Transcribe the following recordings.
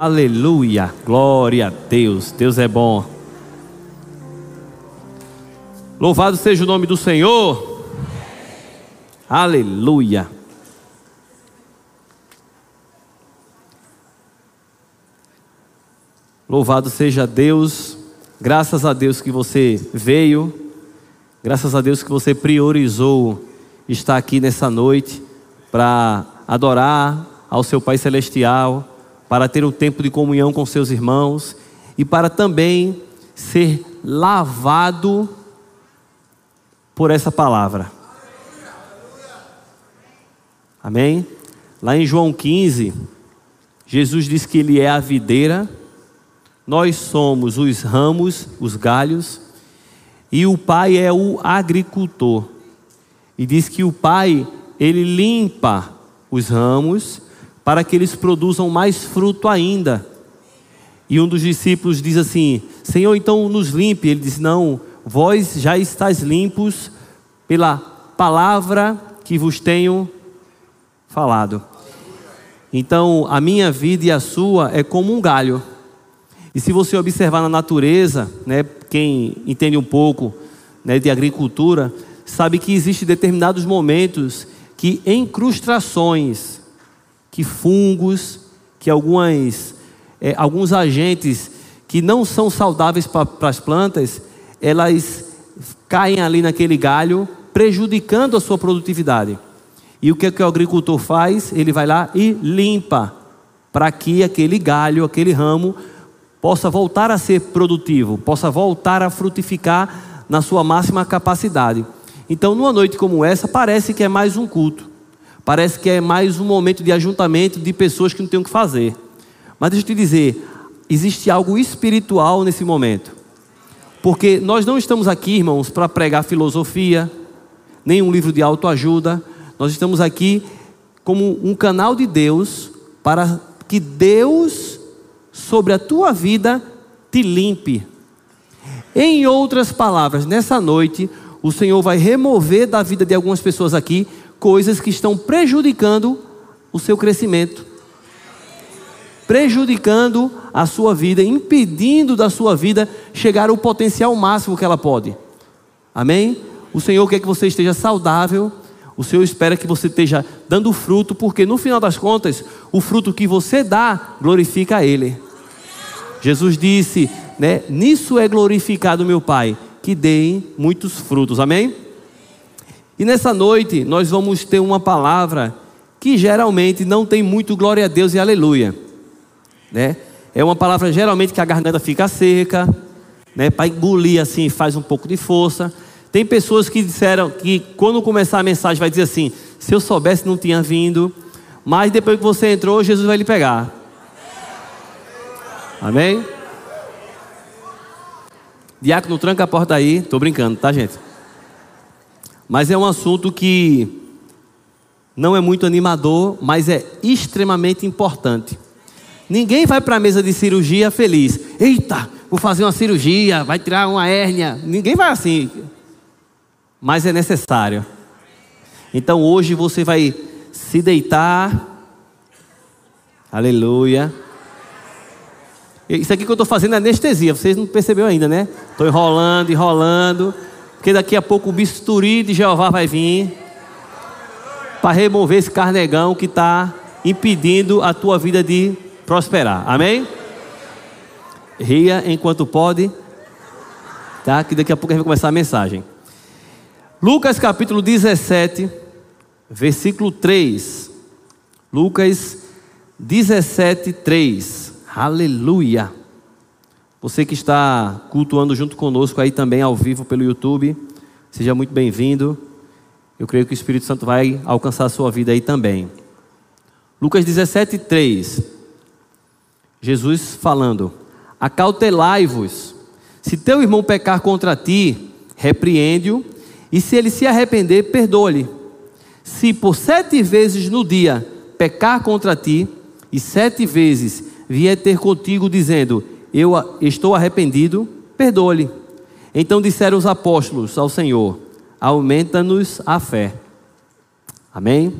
Aleluia, glória a Deus, Deus é bom. Louvado seja o nome do Senhor. Aleluia. Louvado seja Deus, graças a Deus que você veio, graças a Deus que você priorizou estar aqui nessa noite para adorar ao seu Pai Celestial, para ter um tempo de comunhão com seus irmãos e para também ser lavado por essa palavra. Amém? Lá em João 15, Jesus diz que Ele é a videira, nós somos os ramos, os galhos, e o Pai é o agricultor. E diz que o Pai, Ele limpa os ramos para que eles produzam mais fruto ainda. E um dos discípulos diz assim: Senhor, então nos limpe. Ele diz: Não, vós já estáis limpos pela palavra que vos tenho falado. Então, a minha vida e a sua é como um galho. E se você observar na natureza, né, quem entende um pouco né, de agricultura, sabe que existem determinados momentos que encrustações que fungos, que algumas, é, alguns agentes que não são saudáveis para as plantas, elas caem ali naquele galho, prejudicando a sua produtividade. E o que, é que o agricultor faz? Ele vai lá e limpa, para que aquele galho, aquele ramo, possa voltar a ser produtivo, possa voltar a frutificar na sua máxima capacidade. Então, numa noite como essa, parece que é mais um culto. Parece que é mais um momento de ajuntamento de pessoas que não têm o que fazer. Mas deixa eu te dizer, existe algo espiritual nesse momento. Porque nós não estamos aqui, irmãos, para pregar filosofia, nem um livro de autoajuda. Nós estamos aqui como um canal de Deus para que Deus, sobre a tua vida, te limpe. Em outras palavras, nessa noite, o Senhor vai remover da vida de algumas pessoas aqui coisas que estão prejudicando o seu crescimento, prejudicando a sua vida, impedindo da sua vida chegar ao potencial máximo que ela pode. Amém? O Senhor quer que você esteja saudável, o Senhor espera que você esteja dando fruto, porque no final das contas, o fruto que você dá glorifica a Ele. Jesus disse, né? Nisso é glorificado meu Pai, que deem muitos frutos. Amém? E nessa noite nós vamos ter uma palavra que geralmente não tem muito glória a Deus e aleluia, né? É uma palavra geralmente que a garganta fica seca, né? Para engolir assim faz um pouco de força. Tem pessoas que disseram que quando começar a mensagem vai dizer assim: se eu soubesse não tinha vindo, mas depois que você entrou Jesus vai lhe pegar. Amém? Diácono, tranca a porta aí. Tô brincando, tá, gente? Mas é um assunto que não é muito animador, mas é extremamente importante. Ninguém vai para a mesa de cirurgia feliz. Eita, vou fazer uma cirurgia, vai tirar uma hérnia. Ninguém vai assim. Mas é necessário. Então hoje você vai se deitar. Aleluia. Isso aqui que eu estou fazendo é anestesia. Vocês não perceberam ainda, né? Estou enrolando, enrolando. Porque daqui a pouco o bisturi de Jeová vai vir para remover esse carnegão que está impedindo a tua vida de prosperar. Amém? Ria enquanto pode. Tá? Que daqui a pouco a gente vai começar a mensagem. Lucas capítulo 17, versículo 3. Lucas 17, 3. Aleluia. Você que está cultuando junto conosco aí também ao vivo pelo YouTube, seja muito bem-vindo. Eu creio que o Espírito Santo vai alcançar a sua vida aí também. Lucas 17, 3. Jesus falando: Acautelai-vos. Se teu irmão pecar contra ti, repreende-o, e se ele se arrepender, perdoa-lhe. Se por sete vezes no dia pecar contra ti, e sete vezes vier ter contigo dizendo: eu estou arrependido, perdoe-lhe. Então disseram os apóstolos ao Senhor: aumenta-nos a fé. Amém?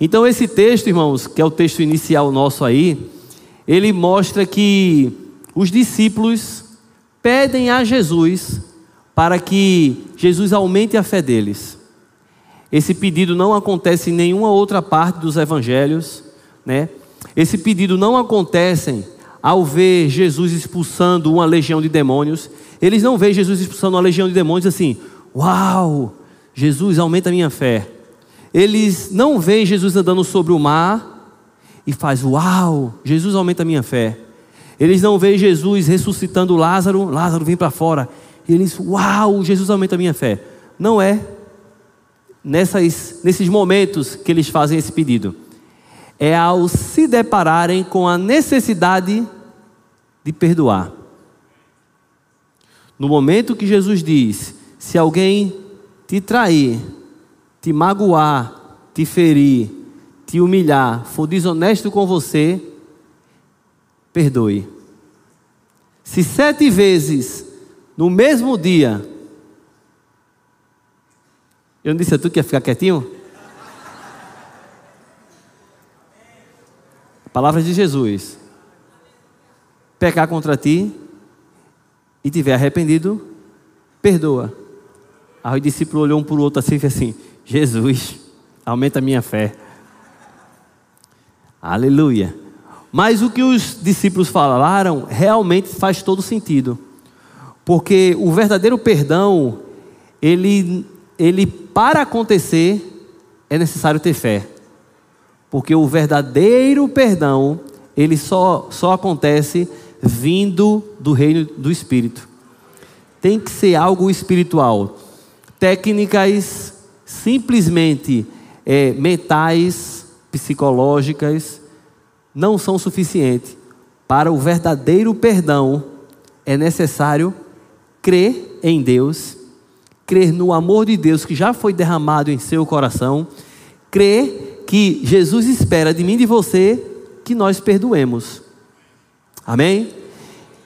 Então, esse texto, irmãos, que é o texto inicial nosso aí, ele mostra que os discípulos pedem a Jesus para que Jesus aumente a fé deles. Esse pedido não acontece em nenhuma outra parte dos evangelhos, né? Esse pedido não acontece ao ver Jesus expulsando uma legião de demônios. Eles não veem Jesus expulsando uma legião de demônios assim, uau, Jesus aumenta a minha fé. Eles não veem Jesus andando sobre o mar e faz, uau, Jesus aumenta a minha fé. Eles não veem Jesus ressuscitando Lázaro, Lázaro vem para fora. E eles, uau, Jesus aumenta a minha fé. Não é nessas, nesses momentos que eles fazem esse pedido. É ao se depararem com a necessidade de perdoar. No momento que Jesus diz: se alguém te trair, te magoar, te ferir, te humilhar, for desonesto com você, perdoe. Se sete vezes no mesmo dia. Eu não disse a tu que ia ficar quietinho? Palavras de Jesus. Pecar contra ti e tiver arrependido, perdoa. Aí o discípulo olhou um para o outro assim e assim: Jesus, aumenta a minha fé. Aleluia. Mas o que os discípulos falaram realmente faz todo sentido. Porque o verdadeiro perdão, ele, ele para acontecer, é necessário ter fé. Porque o verdadeiro perdão, ele só, só acontece vindo do reino do Espírito. Tem que ser algo espiritual. Técnicas simplesmente é, mentais, psicológicas, não são suficientes. Para o verdadeiro perdão, é necessário crer em Deus, crer no amor de Deus que já foi derramado em seu coração, crer que Jesus espera de mim e de você que nós perdoemos. Amém?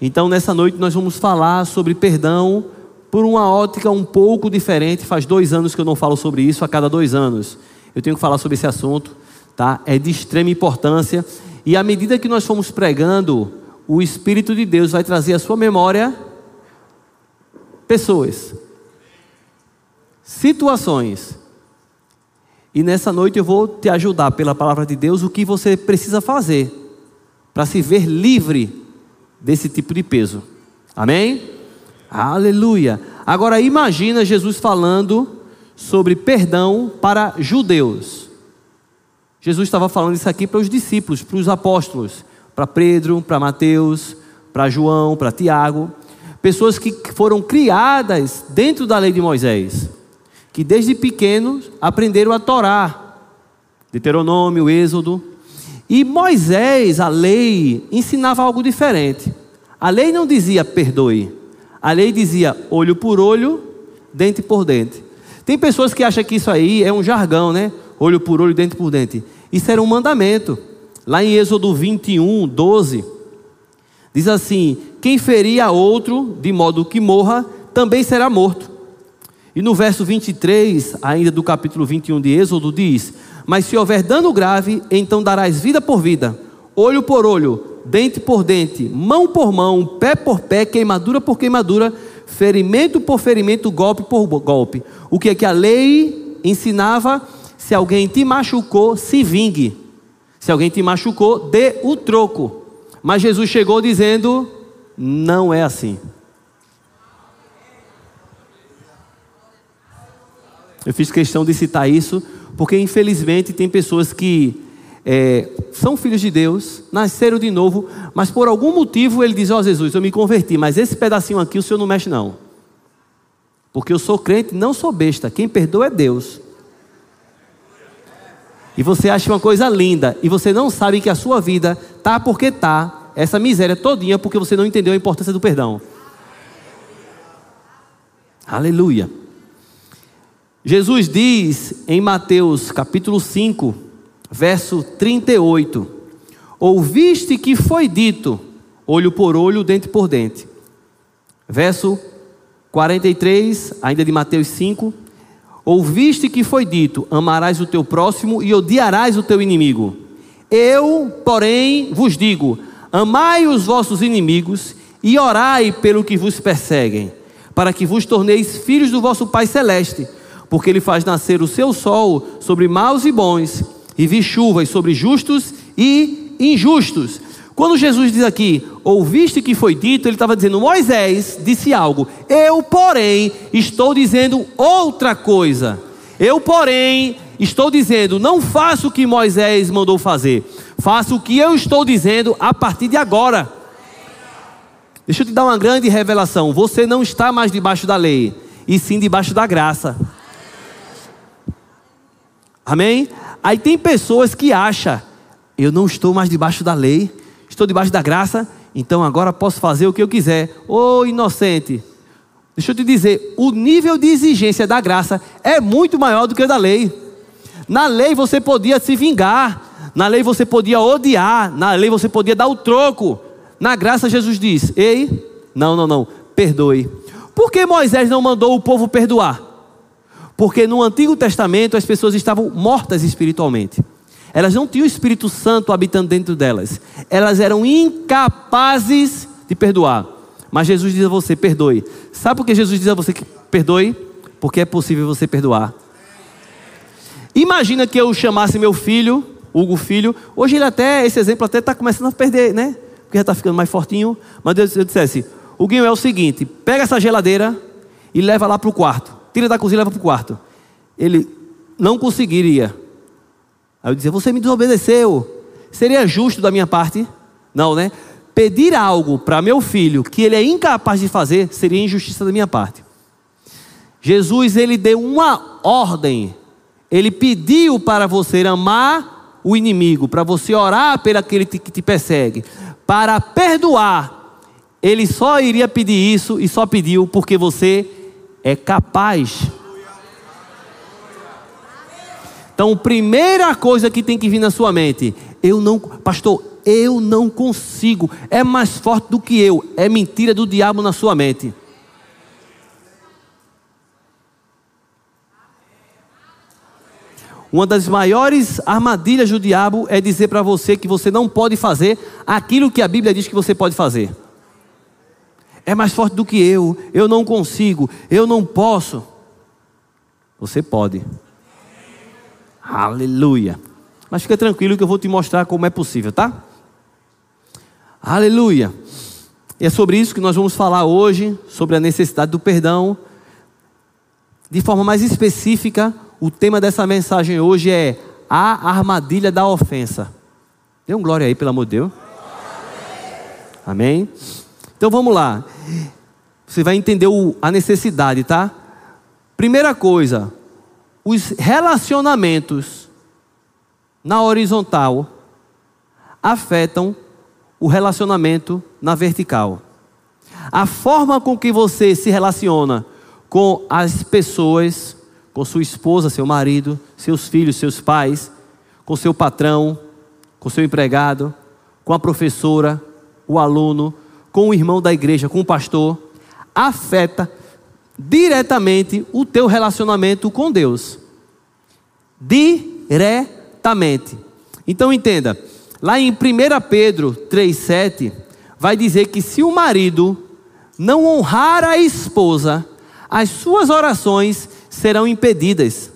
Então, nessa noite, nós vamos falar sobre perdão por uma ótica um pouco diferente. Faz dois anos que eu não falo sobre isso, a cada dois anos eu tenho que falar sobre esse assunto, tá? É de extrema importância. E à medida que nós formos pregando, o Espírito de Deus vai trazer a sua memória pessoas, situações. E nessa noite eu vou te ajudar pela palavra de Deus o que você precisa fazer para se ver livre desse tipo de peso. Amém? Aleluia. Agora imagina Jesus falando sobre perdão para judeus. Jesus estava falando isso aqui para os discípulos, para os apóstolos, para Pedro, para Mateus, para João, para Tiago pessoas que foram criadas dentro da lei de Moisés, que desde pequenos aprenderam a Torá, Deuteronômio, Êxodo. E Moisés, a lei, ensinava algo diferente. A lei não dizia perdoe, a lei dizia olho por olho, dente por dente. Tem pessoas que acham que isso aí é um jargão, né? Olho por olho, dente por dente. Isso era um mandamento. Lá em Êxodo 21, 12, diz assim: quem ferir a outro, de modo que morra, também será morto. E no verso 23, ainda do capítulo 21 de Êxodo, diz: Mas se houver dano grave, então darás vida por vida, olho por olho, dente por dente, mão por mão, pé por pé, queimadura por queimadura, ferimento por ferimento, golpe por golpe. O que é que a lei ensinava? Se alguém te machucou, se vingue. Se alguém te machucou, dê o troco. Mas Jesus chegou dizendo: não é assim. Eu fiz questão de citar isso, porque infelizmente tem pessoas que é, são filhos de Deus, nasceram de novo, mas por algum motivo ele diz: Ó oh, Jesus, eu me converti, mas esse pedacinho aqui o senhor não mexe, não. Porque eu sou crente, não sou besta. Quem perdoa é Deus. E você acha uma coisa linda, e você não sabe que a sua vida tá porque tá, essa miséria todinha porque você não entendeu a importância do perdão. Aleluia. Jesus diz em Mateus capítulo 5, verso 38: Ouviste que foi dito, olho por olho, dente por dente. Verso 43, ainda de Mateus 5: Ouviste que foi dito: Amarás o teu próximo e odiarás o teu inimigo. Eu, porém, vos digo: Amai os vossos inimigos e orai pelo que vos perseguem, para que vos torneis filhos do vosso Pai Celeste, porque Ele faz nascer o seu sol sobre maus e bons, e vi chuvas sobre justos e injustos. Quando Jesus diz aqui, ouviste que foi dito, ele estava dizendo, Moisés disse algo, eu, porém, estou dizendo outra coisa. Eu, porém, estou dizendo, não faço o que Moisés mandou fazer, faço o que eu estou dizendo a partir de agora. Deixa eu te dar uma grande revelação: você não está mais debaixo da lei, e sim debaixo da graça. Amém? Aí tem pessoas que acham, eu não estou mais debaixo da lei, estou debaixo da graça, então agora posso fazer o que eu quiser. Ô oh, inocente, deixa eu te dizer, o nível de exigência da graça é muito maior do que o da lei. Na lei você podia se vingar, na lei você podia odiar, na lei você podia dar o troco. Na graça Jesus diz: Ei, não, não, não, perdoe. Por que Moisés não mandou o povo perdoar? Porque no Antigo Testamento as pessoas estavam mortas espiritualmente. Elas não tinham o Espírito Santo habitando dentro delas. Elas eram incapazes de perdoar. Mas Jesus diz a você: perdoe. Sabe por que Jesus diz a você que perdoe? Porque é possível você perdoar. Imagina que eu chamasse meu filho, Hugo Filho. Hoje ele até, esse exemplo até está começando a perder, né? Porque já está ficando mais fortinho. Mas eu dissesse: Huguinho é o seguinte: pega essa geladeira e leva lá para o quarto tira da cozinha e leva para o quarto. Ele não conseguiria. Aí eu dizia: Você me desobedeceu. Seria justo da minha parte? Não, né? Pedir algo para meu filho que ele é incapaz de fazer seria injustiça da minha parte. Jesus, ele deu uma ordem. Ele pediu para você amar o inimigo, para você orar pelo aquele que te persegue, para perdoar. Ele só iria pedir isso e só pediu porque você é capaz. Então, primeira coisa que tem que vir na sua mente, eu não, pastor, eu não consigo, é mais forte do que eu, é mentira do diabo na sua mente. Uma das maiores armadilhas do diabo é dizer para você que você não pode fazer aquilo que a Bíblia diz que você pode fazer é mais forte do que eu, eu não consigo, eu não posso. Você pode. Aleluia. Mas fica tranquilo que eu vou te mostrar como é possível, tá? Aleluia. E é sobre isso que nós vamos falar hoje, sobre a necessidade do perdão. De forma mais específica, o tema dessa mensagem hoje é a armadilha da ofensa. Dê um glória aí, pelo amor de Deus. Amém? Então vamos lá. Você vai entender a necessidade, tá? Primeira coisa, os relacionamentos na horizontal afetam o relacionamento na vertical. A forma com que você se relaciona com as pessoas, com sua esposa, seu marido, seus filhos, seus pais, com seu patrão, com seu empregado, com a professora, o aluno, com o irmão da igreja, com o pastor, afeta diretamente o teu relacionamento com Deus. Diretamente. Então entenda, lá em 1 Pedro 3,7, vai dizer que se o marido não honrar a esposa, as suas orações serão impedidas.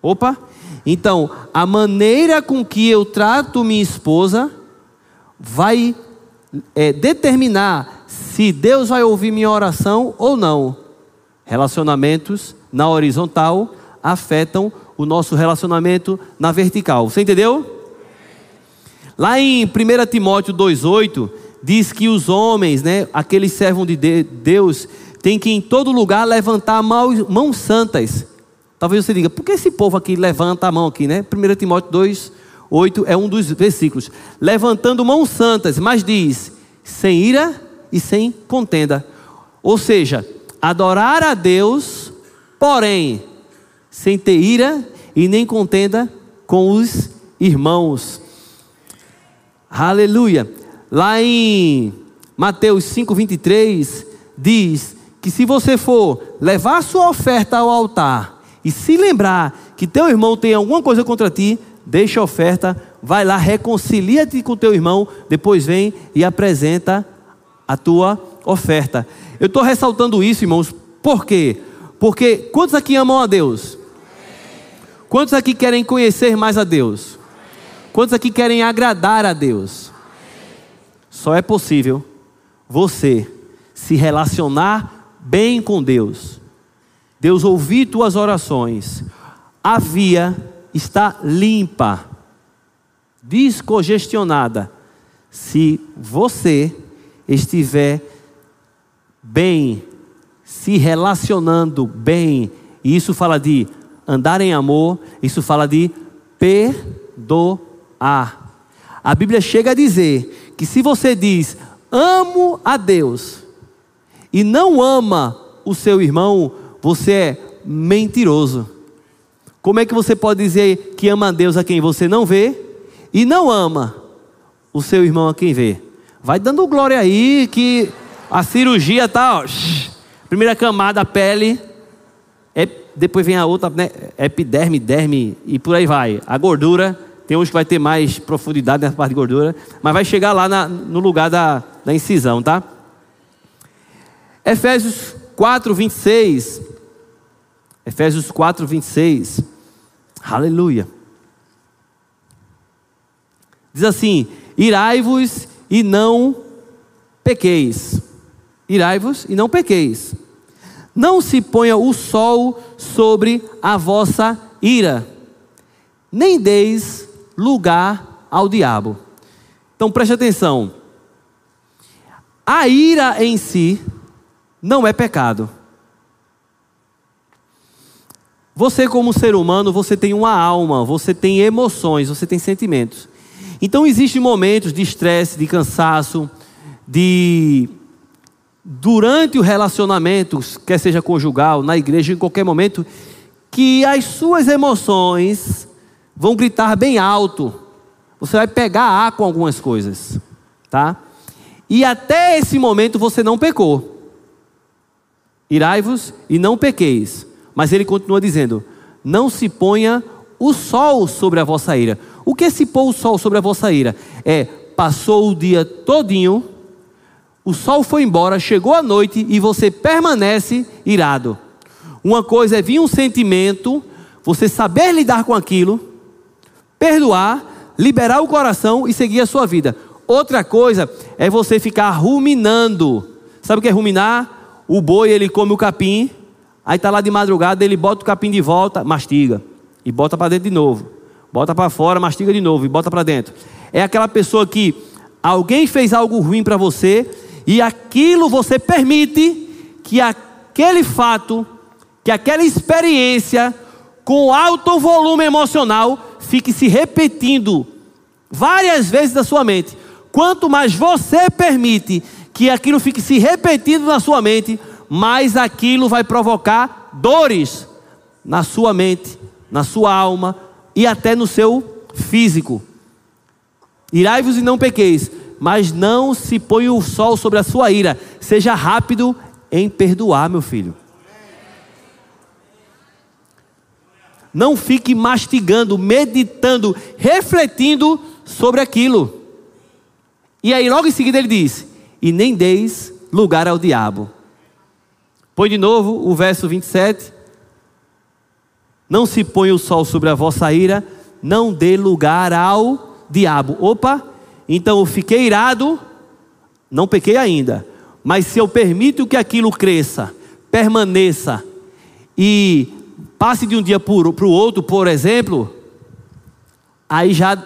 Opa! Então, a maneira com que eu trato minha esposa vai é, determinar se Deus vai ouvir minha oração ou não. Relacionamentos na horizontal afetam o nosso relacionamento na vertical. Você entendeu? Lá em 1 Timóteo 2,8 diz que os homens, né, aqueles servos de Deus, têm que em todo lugar levantar mãos santas. Talvez você diga, por que esse povo aqui levanta a mão aqui, né? 1 Timóteo 2, 8 é um dos versículos. Levantando mãos santas, mas diz: sem ira e sem contenda. Ou seja, adorar a Deus, porém, sem ter ira e nem contenda com os irmãos. Aleluia. Lá em Mateus 5:23 diz que se você for levar sua oferta ao altar e se lembrar que teu irmão tem alguma coisa contra ti, deixa a oferta vai lá, reconcilia-te com teu irmão, depois vem e apresenta a tua oferta. Eu estou ressaltando isso, irmãos, por quê? Porque quantos aqui amam a Deus? Quantos aqui querem conhecer mais a Deus? Quantos aqui querem agradar a Deus? Só é possível você se relacionar bem com Deus. Deus ouvir tuas orações. A via está limpa, descongestionada. Se você estiver bem, se relacionando bem, e isso fala de andar em amor, isso fala de perdoar. A Bíblia chega a dizer que se você diz amo a Deus e não ama o seu irmão, você é mentiroso. Como é que você pode dizer que ama a Deus a quem você não vê e não ama o seu irmão a quem vê? Vai dando glória aí que a cirurgia tá, ó, primeira camada, a pele, é, depois vem a outra, né, epiderme, derme e por aí vai. A gordura, tem uns que vai ter mais profundidade nessa parte de gordura, mas vai chegar lá na, no lugar da, da incisão, tá? Efésios 4, 26. Efésios 4, 26. Aleluia. Diz assim: Irai-vos e não pequeis. Irai-vos e não pequeis. Não se ponha o sol sobre a vossa ira, nem deis lugar ao diabo. Então preste atenção. A ira em si não é pecado. Você, como ser humano, você tem uma alma, você tem emoções, você tem sentimentos. Então, existem momentos de estresse, de cansaço, de durante o relacionamento, quer seja conjugal, na igreja, em qualquer momento, que as suas emoções vão gritar bem alto. Você vai pegar ar com algumas coisas, tá? E até esse momento você não pecou. Irai-vos e não pequeis. Mas ele continua dizendo: Não se ponha o sol sobre a vossa ira. O que é se pôr o sol sobre a vossa ira? É, passou o dia todinho o sol foi embora, chegou a noite e você permanece irado. Uma coisa é vir um sentimento, você saber lidar com aquilo, perdoar, liberar o coração e seguir a sua vida. Outra coisa é você ficar ruminando. Sabe o que é ruminar? O boi ele come o capim, aí tá lá de madrugada, ele bota o capim de volta, mastiga e bota para dentro de novo. Bota para fora, mastiga de novo e bota para dentro. É aquela pessoa que alguém fez algo ruim para você e aquilo você permite que aquele fato, que aquela experiência, com alto volume emocional, fique se repetindo várias vezes na sua mente. Quanto mais você permite que aquilo fique se repetindo na sua mente, mais aquilo vai provocar dores na sua mente, na sua alma e até no seu físico. Irai-vos e não pequeis mas não se põe o sol sobre a sua ira. Seja rápido em perdoar, meu filho. Não fique mastigando, meditando, refletindo sobre aquilo. E aí, logo em seguida, ele diz: E nem deis lugar ao diabo. Põe de novo o verso 27. Não se põe o sol sobre a vossa ira, não dê lugar ao diabo. Opa! Então eu fiquei irado, não pequei ainda, mas se eu permito que aquilo cresça, permaneça e passe de um dia para o outro, por exemplo, aí já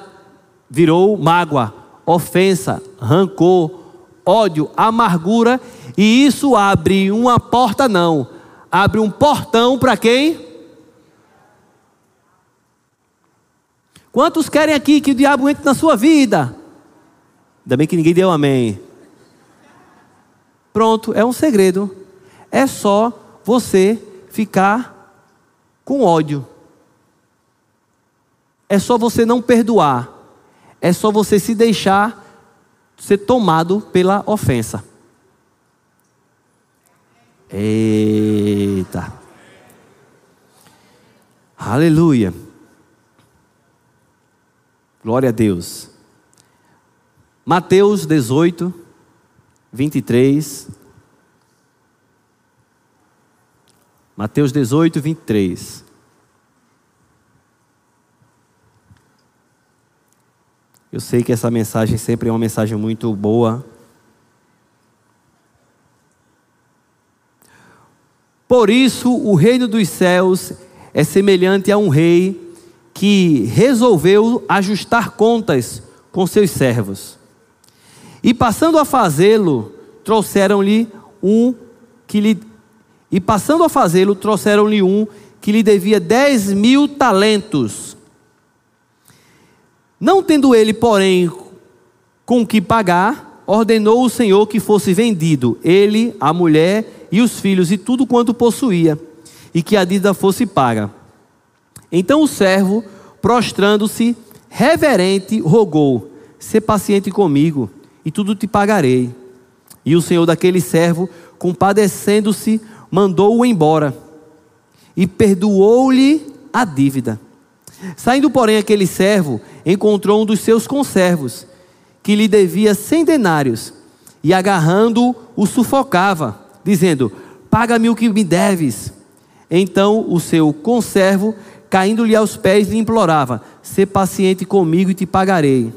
virou mágoa, ofensa, rancor, ódio, amargura, e isso abre uma porta, não, abre um portão para quem? Quantos querem aqui que o diabo entre na sua vida? Ainda bem que ninguém deu amém. Pronto, é um segredo. É só você ficar com ódio. É só você não perdoar. É só você se deixar ser tomado pela ofensa. Eita. Aleluia. Glória a Deus. Mateus 18, 23. Mateus 18, 23. Eu sei que essa mensagem sempre é uma mensagem muito boa. Por isso, o reino dos céus é semelhante a um rei que resolveu ajustar contas com seus servos. E passando a fazê-lo, trouxeram-lhe um que lhe e passando a fazê-lo, trouxeram-lhe um que lhe devia dez mil talentos. Não tendo ele, porém, com que pagar, ordenou o Senhor que fosse vendido, ele, a mulher e os filhos e tudo quanto possuía, e que a dívida fosse paga. Então o servo, prostrando-se, reverente, rogou: Sê paciente comigo, e tudo te pagarei. E o senhor daquele servo, compadecendo-se, mandou-o embora e perdoou-lhe a dívida. Saindo, porém, aquele servo, encontrou um dos seus conservos, que lhe devia cem denários, e agarrando-o, o sufocava, dizendo: Paga-me o que me deves. Então o seu conservo, caindo-lhe aos pés, lhe implorava: Sê paciente comigo e te pagarei.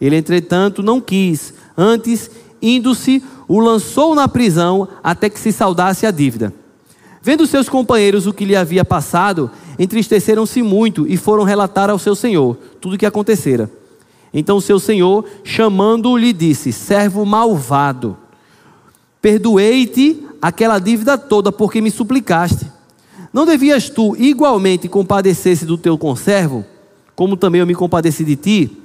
Ele, entretanto, não quis, antes, indo-se, o lançou na prisão até que se saudasse a dívida. Vendo seus companheiros o que lhe havia passado, entristeceram-se muito e foram relatar ao seu senhor tudo o que acontecera. Então seu senhor, chamando-o, lhe disse: Servo malvado, perdoei-te aquela dívida toda porque me suplicaste. Não devias tu igualmente compadecer-se do teu conservo, como também eu me compadeci de ti?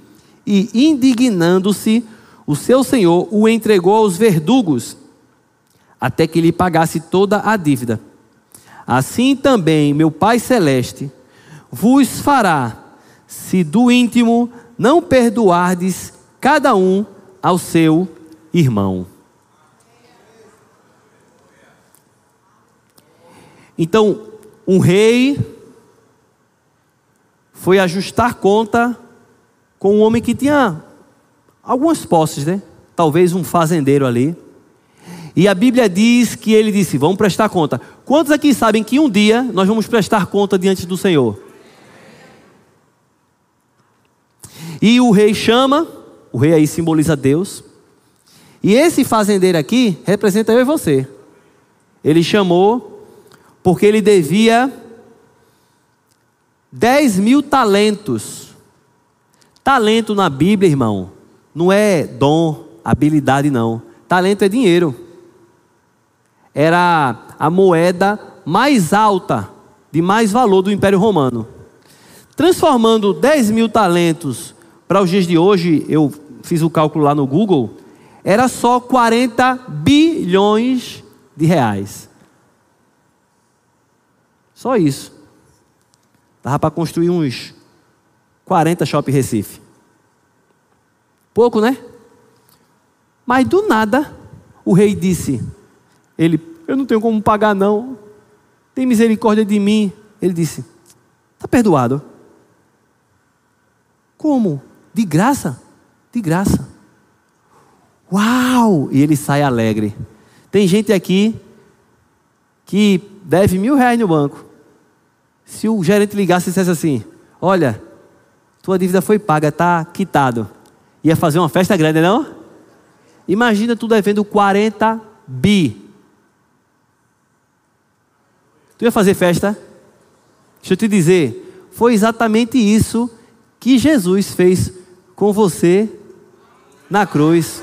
E indignando-se, o seu senhor o entregou aos verdugos, até que lhe pagasse toda a dívida. Assim também meu Pai Celeste vos fará, se do íntimo não perdoardes cada um ao seu irmão. Então, um rei foi ajustar conta com um homem que tinha algumas posses, né? Talvez um fazendeiro ali. E a Bíblia diz que ele disse: Vamos prestar conta. Quantos aqui sabem que um dia nós vamos prestar conta diante do Senhor? E o rei chama, o rei aí simboliza Deus. E esse fazendeiro aqui representa eu e você. Ele chamou porque ele devia 10 mil talentos. Talento na Bíblia, irmão, não é dom, habilidade, não. Talento é dinheiro. Era a moeda mais alta, de mais valor do Império Romano. Transformando 10 mil talentos para os dias de hoje, eu fiz o cálculo lá no Google, era só 40 bilhões de reais. Só isso. Dava para construir uns 40 shopping Recife. Pouco, né? Mas do nada, o rei disse: Ele, eu não tenho como pagar, não. Tem misericórdia de mim. Ele disse: Está perdoado. Como? De graça? De graça. Uau! E ele sai alegre. Tem gente aqui que deve mil reais no banco. Se o gerente ligasse e dissesse assim: Olha, tua dívida foi paga, está quitado. Ia fazer uma festa grande, não? Imagina tu devendo 40 bi. Tu ia fazer festa? Deixa eu te dizer, foi exatamente isso que Jesus fez com você na cruz.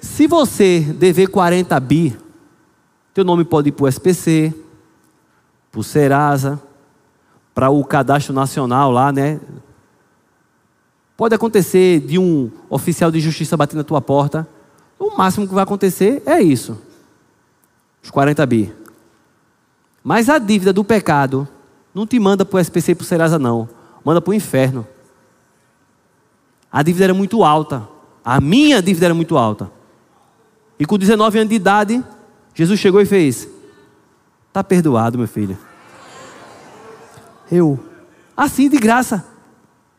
Se você dever 40 bi, teu nome pode ir para o SPC, para o Serasa, para o cadastro nacional lá, né? Pode acontecer de um oficial de justiça bater na tua porta. O máximo que vai acontecer é isso. Os 40 bi. Mas a dívida do pecado não te manda para o SPC e para o Serasa, não. Manda para o inferno. A dívida era muito alta. A minha dívida era muito alta. E com 19 anos de idade, Jesus chegou e fez: Está perdoado, meu filho. Eu, Assim, de graça.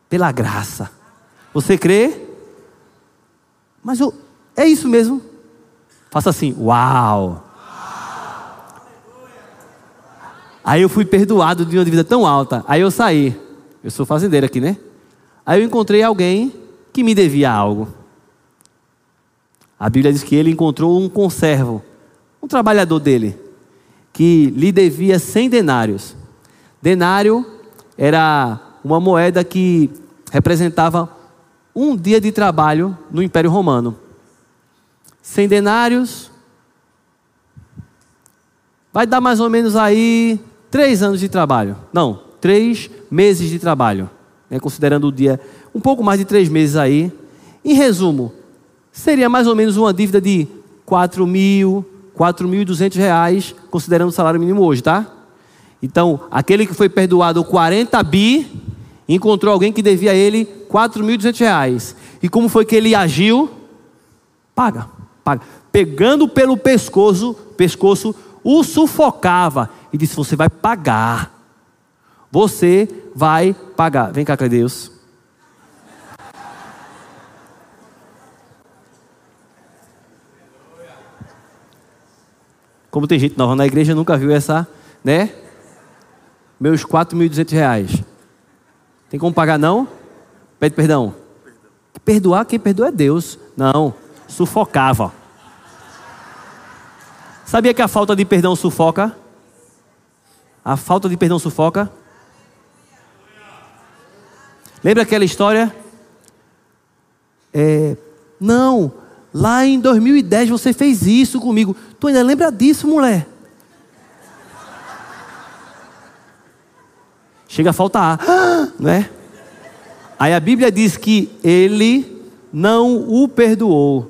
Pela graça. Você crê? Mas eu, é isso mesmo. Faça assim, uau. Aí eu fui perdoado de uma dívida tão alta. Aí eu saí. Eu sou fazendeiro aqui, né? Aí eu encontrei alguém que me devia algo. A Bíblia diz que ele encontrou um conservo, um trabalhador dele, que lhe devia 100 denários. Denário era uma moeda que representava um dia de trabalho no Império Romano. 100 denários vai dar mais ou menos aí três anos de trabalho. Não, três meses de trabalho, né, considerando o dia, um pouco mais de três meses aí. Em resumo, seria mais ou menos uma dívida de 4 mil, 4.200 reais, considerando o salário mínimo hoje, tá? Então, aquele que foi perdoado 40 bi, encontrou alguém que devia a ele 4.200 reais. E como foi que ele agiu? Paga, paga. Pegando pelo pescoço, pescoço, o sufocava e disse: Você vai pagar. Você vai pagar. Vem cá, Deus. Como tem gente nova na igreja, nunca viu essa, né? Meus 4.200 reais. Tem como pagar não? Pede perdão. Perdoar, quem perdoa é Deus. Não, sufocava. Sabia que a falta de perdão sufoca? A falta de perdão sufoca? Lembra aquela história? É, não, Lá em 2010 você fez isso comigo. Tu ainda lembra disso, mulher? Chega a faltar ar, não é? Aí a Bíblia diz que ele não o perdoou,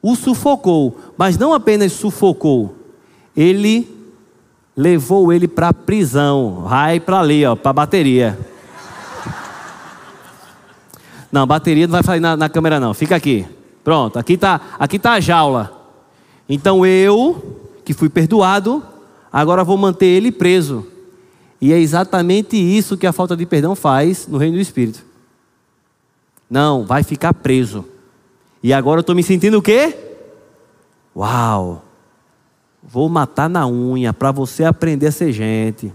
o sufocou, mas não apenas sufocou, ele levou ele para a prisão, vai para ali, ó, para a bateria. Não, bateria não vai fazer na, na câmera não, fica aqui. Pronto, aqui está aqui tá a jaula. Então eu, que fui perdoado, agora vou manter ele preso. E é exatamente isso que a falta de perdão faz no reino do Espírito. Não, vai ficar preso. E agora eu estou me sentindo o quê? Uau! Vou matar na unha para você aprender a ser gente.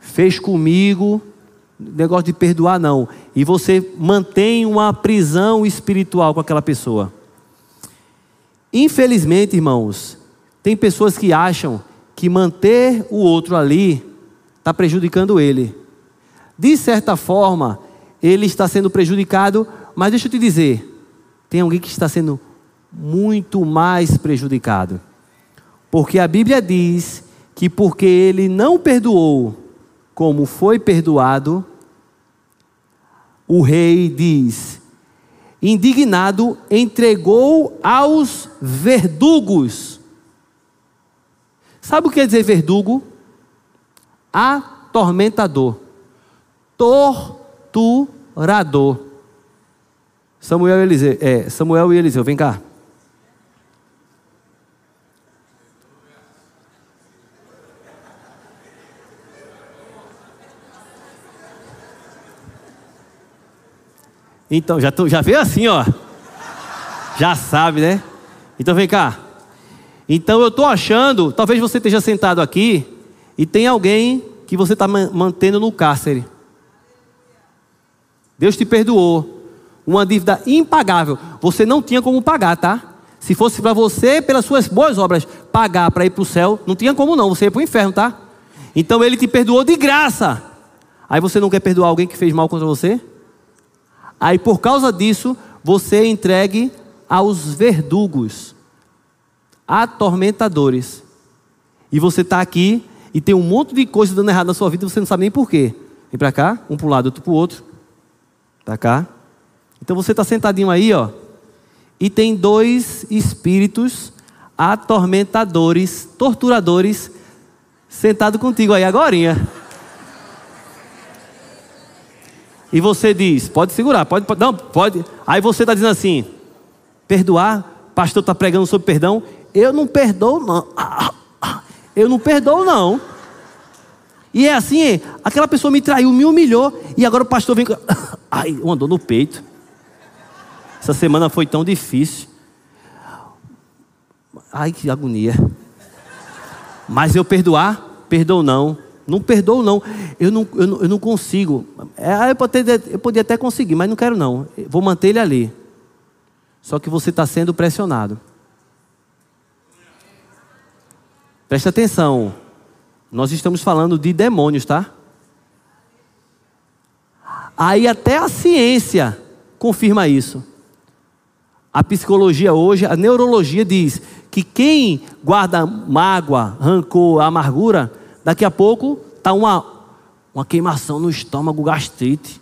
Fez comigo, negócio de perdoar, não. E você mantém uma prisão espiritual com aquela pessoa. Infelizmente, irmãos, tem pessoas que acham que manter o outro ali está prejudicando ele. De certa forma, ele está sendo prejudicado, mas deixa eu te dizer: tem alguém que está sendo muito mais prejudicado. Porque a Bíblia diz que porque ele não perdoou como foi perdoado, o rei diz: indignado, entregou aos verdugos. Sabe o que quer dizer verdugo? Atormentador, torturador. Samuel e Eliseu, é, Samuel e Eliseu, vem cá. Então, já, tô, já veio assim, ó. Já sabe, né? Então vem cá. Então eu estou achando, talvez você esteja sentado aqui e tem alguém que você está mantendo no cárcere. Deus te perdoou. Uma dívida impagável. Você não tinha como pagar, tá? Se fosse para você, pelas suas boas obras, pagar para ir para o céu, não tinha como não. Você ia para o inferno, tá? Então ele te perdoou de graça. Aí você não quer perdoar alguém que fez mal contra você? Aí por causa disso, você é entregue aos verdugos, atormentadores. E você está aqui e tem um monte de coisa dando errado na sua vida e você não sabe nem por quê. Vem para cá, um para um lado, outro para o outro. Para cá. Então você está sentadinho aí, ó. E tem dois espíritos atormentadores, torturadores, sentado contigo aí agora. E você diz, pode segurar, pode, pode não, pode. Aí você está dizendo assim, perdoar, pastor está pregando sobre perdão. Eu não perdoo, não. Eu não perdoo, não. E é assim, aquela pessoa me traiu, me humilhou, e agora o pastor vem com. Ai, uma dor no peito. Essa semana foi tão difícil. Ai, que agonia. Mas eu perdoar? Perdoo não. Não perdoo não. Eu não, eu não, eu não consigo. É, eu, poderia, eu poderia até conseguir, mas não quero não. Vou manter ele ali. Só que você está sendo pressionado. Presta atenção. Nós estamos falando de demônios, tá? Aí até a ciência confirma isso. A psicologia hoje, a neurologia diz que quem guarda mágoa, rancor, amargura, daqui a pouco tá uma uma queimação no estômago, gastrite,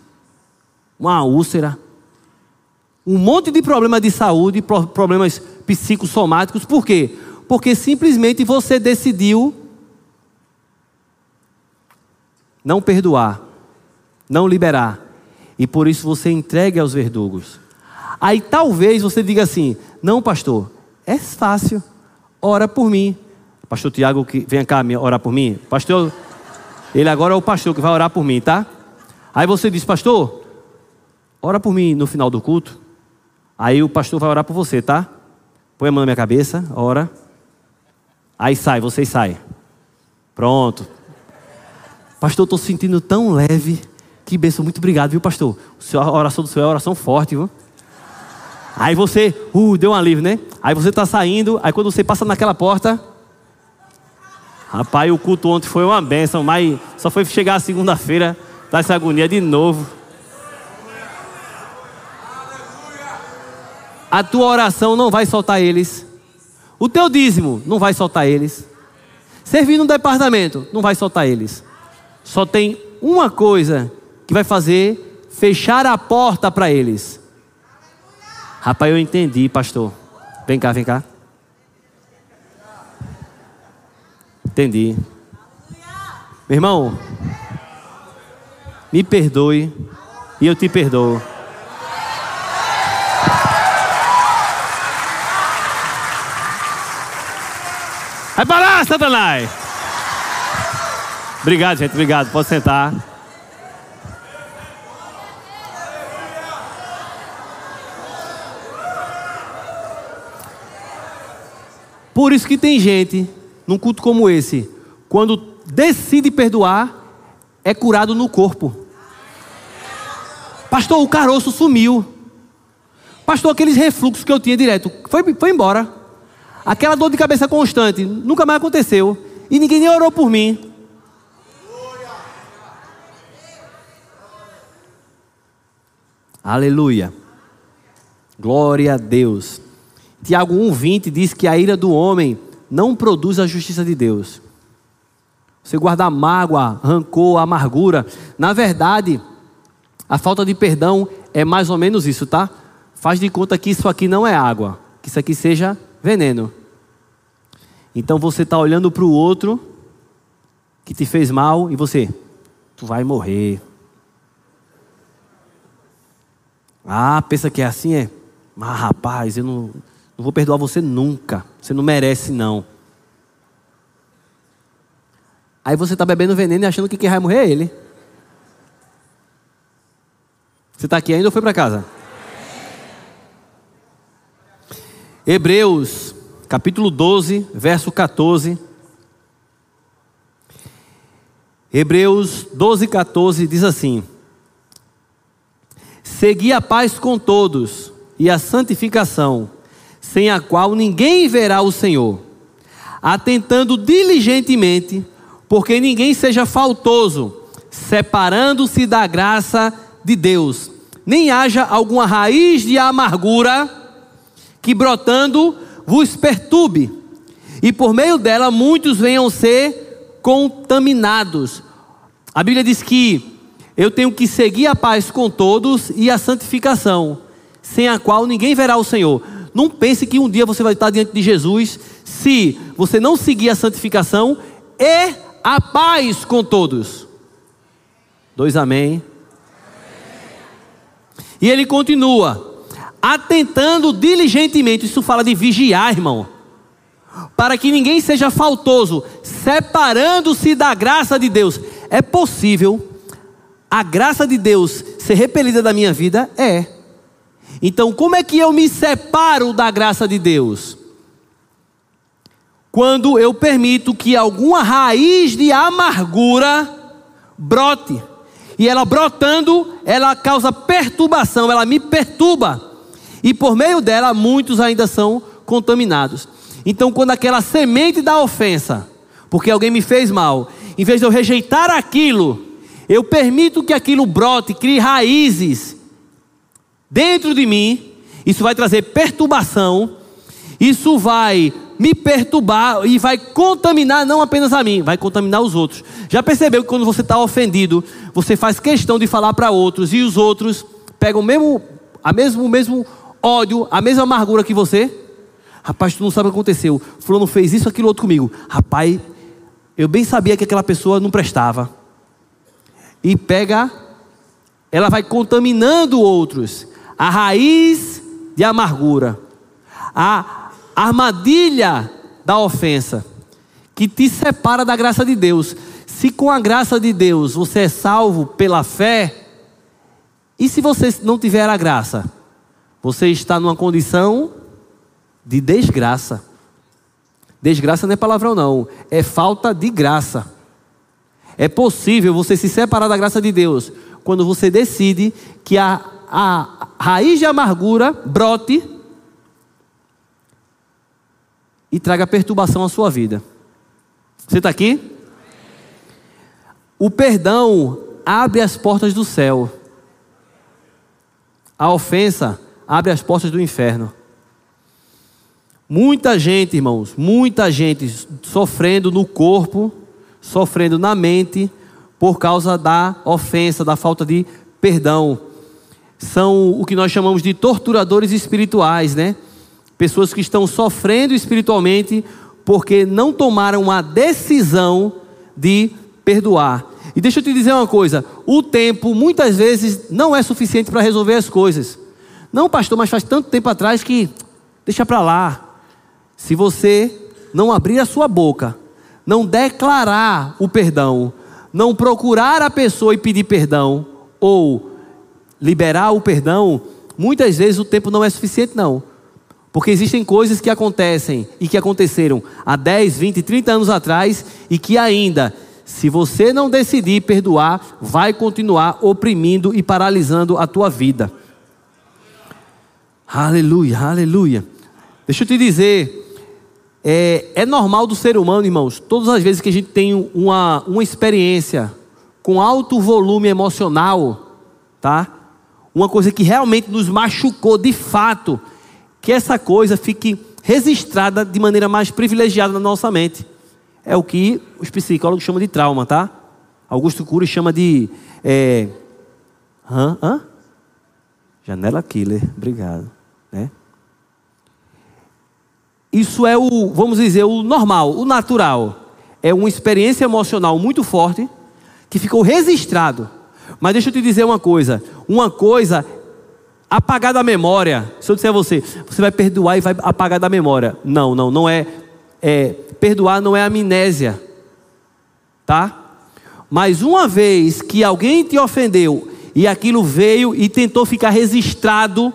uma úlcera, um monte de problemas de saúde, problemas psicossomáticos. Por quê? Porque simplesmente você decidiu não perdoar, não liberar. E por isso você entregue aos verdugos. Aí talvez você diga assim: não, pastor, é fácil, ora por mim. Pastor Tiago, que vem cá orar por mim. Pastor, ele agora é o pastor que vai orar por mim, tá? Aí você diz, pastor, ora por mim no final do culto. Aí o pastor vai orar por você, tá? Põe a mão na minha cabeça, ora. Aí sai, vocês saem. Pronto. Pastor, estou sentindo tão leve. Que benção, muito obrigado, viu, pastor? A oração do senhor é oração forte, viu? Aí você, uh, deu um alívio, né? Aí você está saindo, aí quando você passa naquela porta. Rapaz, o culto ontem foi uma benção, mas só foi chegar segunda-feira, tá essa agonia de novo. A tua oração não vai soltar eles. O teu dízimo não vai soltar eles. Servir no departamento não vai soltar eles. Só tem uma coisa que vai fazer fechar a porta para eles. Rapaz, eu entendi, pastor. Vem cá, vem cá. Entendi. Meu irmão, me perdoe e eu te perdoo. Vai para lá, Satanás! Obrigado, gente. Obrigado. Pode sentar. Por isso que tem gente, num culto como esse, quando decide perdoar, é curado no corpo. Pastor, o caroço sumiu. Pastor, aqueles refluxos que eu tinha direto, foi, foi embora. Aquela dor de cabeça constante, nunca mais aconteceu. E ninguém nem orou por mim. Aleluia. Glória a Deus. Tiago 1,20 diz que a ira do homem não produz a justiça de Deus. Você guardar mágoa, rancor, amargura. Na verdade, a falta de perdão é mais ou menos isso, tá? Faz de conta que isso aqui não é água, que isso aqui seja veneno. Então você está olhando para o outro que te fez mal e você, tu vai morrer. Ah, pensa que é assim, é? Mas rapaz, eu não, não vou perdoar você nunca. Você não merece, não. Aí você está bebendo veneno e achando que quem vai morrer é ele. Você está aqui ainda ou foi para casa? Hebreus, capítulo 12, verso 14. Hebreus 12, 14 diz assim: Segui a paz com todos e a santificação, sem a qual ninguém verá o Senhor, atentando diligentemente, porque ninguém seja faltoso, separando-se da graça de Deus, nem haja alguma raiz de amargura que brotando vos perturbe, e por meio dela muitos venham ser contaminados. A Bíblia diz que eu tenho que seguir a paz com todos e a santificação, sem a qual ninguém verá o Senhor. Não pense que um dia você vai estar diante de Jesus se você não seguir a santificação e a paz com todos. Dois amém. E ele continua, atentando diligentemente, isso fala de vigiar, irmão, para que ninguém seja faltoso, separando-se da graça de Deus é possível a graça de Deus ser repelida da minha vida? É. Então, como é que eu me separo da graça de Deus? Quando eu permito que alguma raiz de amargura brote. E ela brotando, ela causa perturbação, ela me perturba. E por meio dela, muitos ainda são contaminados. Então, quando aquela semente da ofensa, porque alguém me fez mal, em vez de eu rejeitar aquilo, eu permito que aquilo brote, crie raízes dentro de mim, isso vai trazer perturbação, isso vai me perturbar e vai contaminar não apenas a mim, vai contaminar os outros. Já percebeu que quando você está ofendido, você faz questão de falar para outros e os outros pegam o mesmo, a mesmo, o mesmo ódio, a mesma amargura que você? Rapaz, tu não sabe o que aconteceu. Fulano fez isso, aquilo, outro comigo. Rapaz, eu bem sabia que aquela pessoa não prestava. E pega, ela vai contaminando outros. A raiz de amargura. A armadilha da ofensa. Que te separa da graça de Deus. Se com a graça de Deus você é salvo pela fé, e se você não tiver a graça? Você está numa condição de desgraça. Desgraça não é palavrão, não, é falta de graça. É possível você se separar da graça de Deus quando você decide que a, a raiz de amargura brote e traga perturbação à sua vida. Você está aqui? O perdão abre as portas do céu. A ofensa abre as portas do inferno. Muita gente, irmãos, muita gente sofrendo no corpo, sofrendo na mente, por causa da ofensa, da falta de perdão. São o que nós chamamos de torturadores espirituais, né? Pessoas que estão sofrendo espiritualmente porque não tomaram a decisão de perdoar. E deixa eu te dizer uma coisa: o tempo muitas vezes não é suficiente para resolver as coisas. Não, pastor, mas faz tanto tempo atrás que deixa para lá. Se você não abrir a sua boca, não declarar o perdão, não procurar a pessoa e pedir perdão, ou liberar o perdão, muitas vezes o tempo não é suficiente, não. Porque existem coisas que acontecem e que aconteceram há 10, 20, 30 anos atrás e que ainda, se você não decidir perdoar, vai continuar oprimindo e paralisando a tua vida. Aleluia, aleluia. Deixa eu te dizer, é, é normal do ser humano, irmãos, todas as vezes que a gente tem uma, uma experiência com alto volume emocional, tá? Uma coisa que realmente nos machucou de fato, que essa coisa fique registrada de maneira mais privilegiada na nossa mente. É o que os psicólogos chamam de trauma, tá? Augusto Cury chama de. É... Hã? Hã? Janela killer, obrigado. Né? Isso é o, vamos dizer, o normal, o natural. É uma experiência emocional muito forte que ficou registrado. Mas deixa eu te dizer uma coisa: uma coisa apagar da memória. Se eu disser a você, você vai perdoar e vai apagar da memória. Não, não, não é. é perdoar não é amnésia, tá? Mas uma vez que alguém te ofendeu e aquilo veio e tentou ficar registrado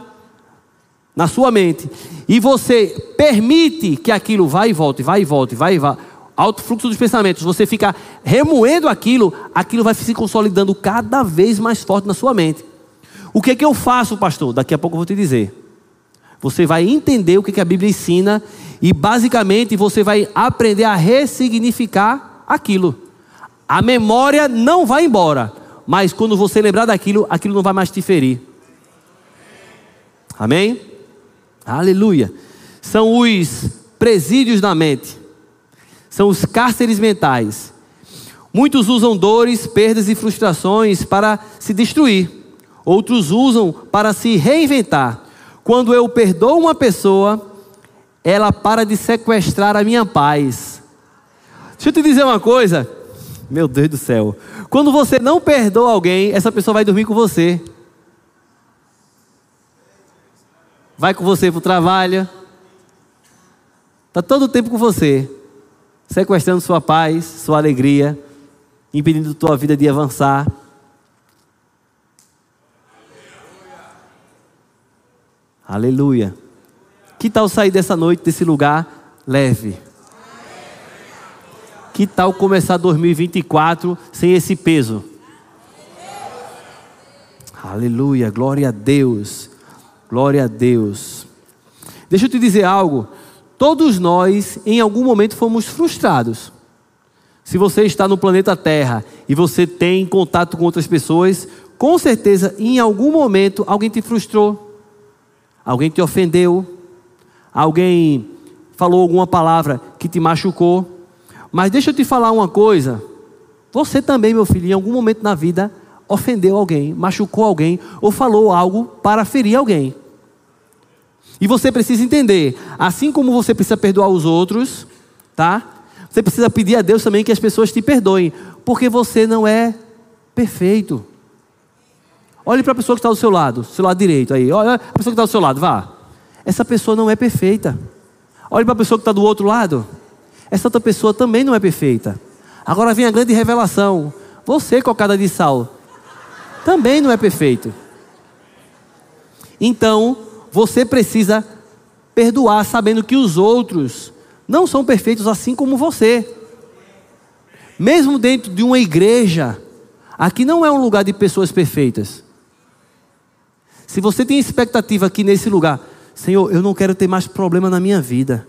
na sua mente, e você permite que aquilo vá e volte, vá e volte, vá e vá, alto fluxo dos pensamentos, você fica remoendo aquilo, aquilo vai se consolidando cada vez mais forte na sua mente. O que é que eu faço, pastor? Daqui a pouco eu vou te dizer. Você vai entender o que, que a Bíblia ensina e basicamente você vai aprender a ressignificar aquilo. A memória não vai embora, mas quando você lembrar daquilo, aquilo não vai mais te ferir. Amém? Aleluia. São os presídios da mente. São os cárceres mentais. Muitos usam dores, perdas e frustrações para se destruir. Outros usam para se reinventar. Quando eu perdoo uma pessoa, ela para de sequestrar a minha paz. Deixa eu te dizer uma coisa. Meu Deus do céu. Quando você não perdoa alguém, essa pessoa vai dormir com você. vai com você para o trabalho, está todo o tempo com você, sequestrando sua paz, sua alegria. impedindo tua vida de avançar. Aleluia. Que tal sair dessa noite, desse lugar leve? Que tal começar 2024 sem esse peso? Aleluia, glória a Deus. Glória a Deus. Deixa eu te dizer algo. Todos nós, em algum momento, fomos frustrados. Se você está no planeta Terra e você tem contato com outras pessoas, com certeza, em algum momento, alguém te frustrou, alguém te ofendeu, alguém falou alguma palavra que te machucou. Mas deixa eu te falar uma coisa. Você também, meu filho, em algum momento na vida ofendeu alguém, machucou alguém ou falou algo para ferir alguém. E você precisa entender, assim como você precisa perdoar os outros, tá? Você precisa pedir a Deus também que as pessoas te perdoem, porque você não é perfeito. Olhe para a pessoa que está do seu lado, seu lado direito aí. Olha a pessoa que está do seu lado, vá. Essa pessoa não é perfeita. Olhe para a pessoa que está do outro lado. Essa outra pessoa também não é perfeita. Agora vem a grande revelação. Você, cocada de sal, também não é perfeito. Então, você precisa perdoar, sabendo que os outros não são perfeitos assim como você. Mesmo dentro de uma igreja, aqui não é um lugar de pessoas perfeitas. Se você tem expectativa aqui nesse lugar, Senhor, eu não quero ter mais problema na minha vida.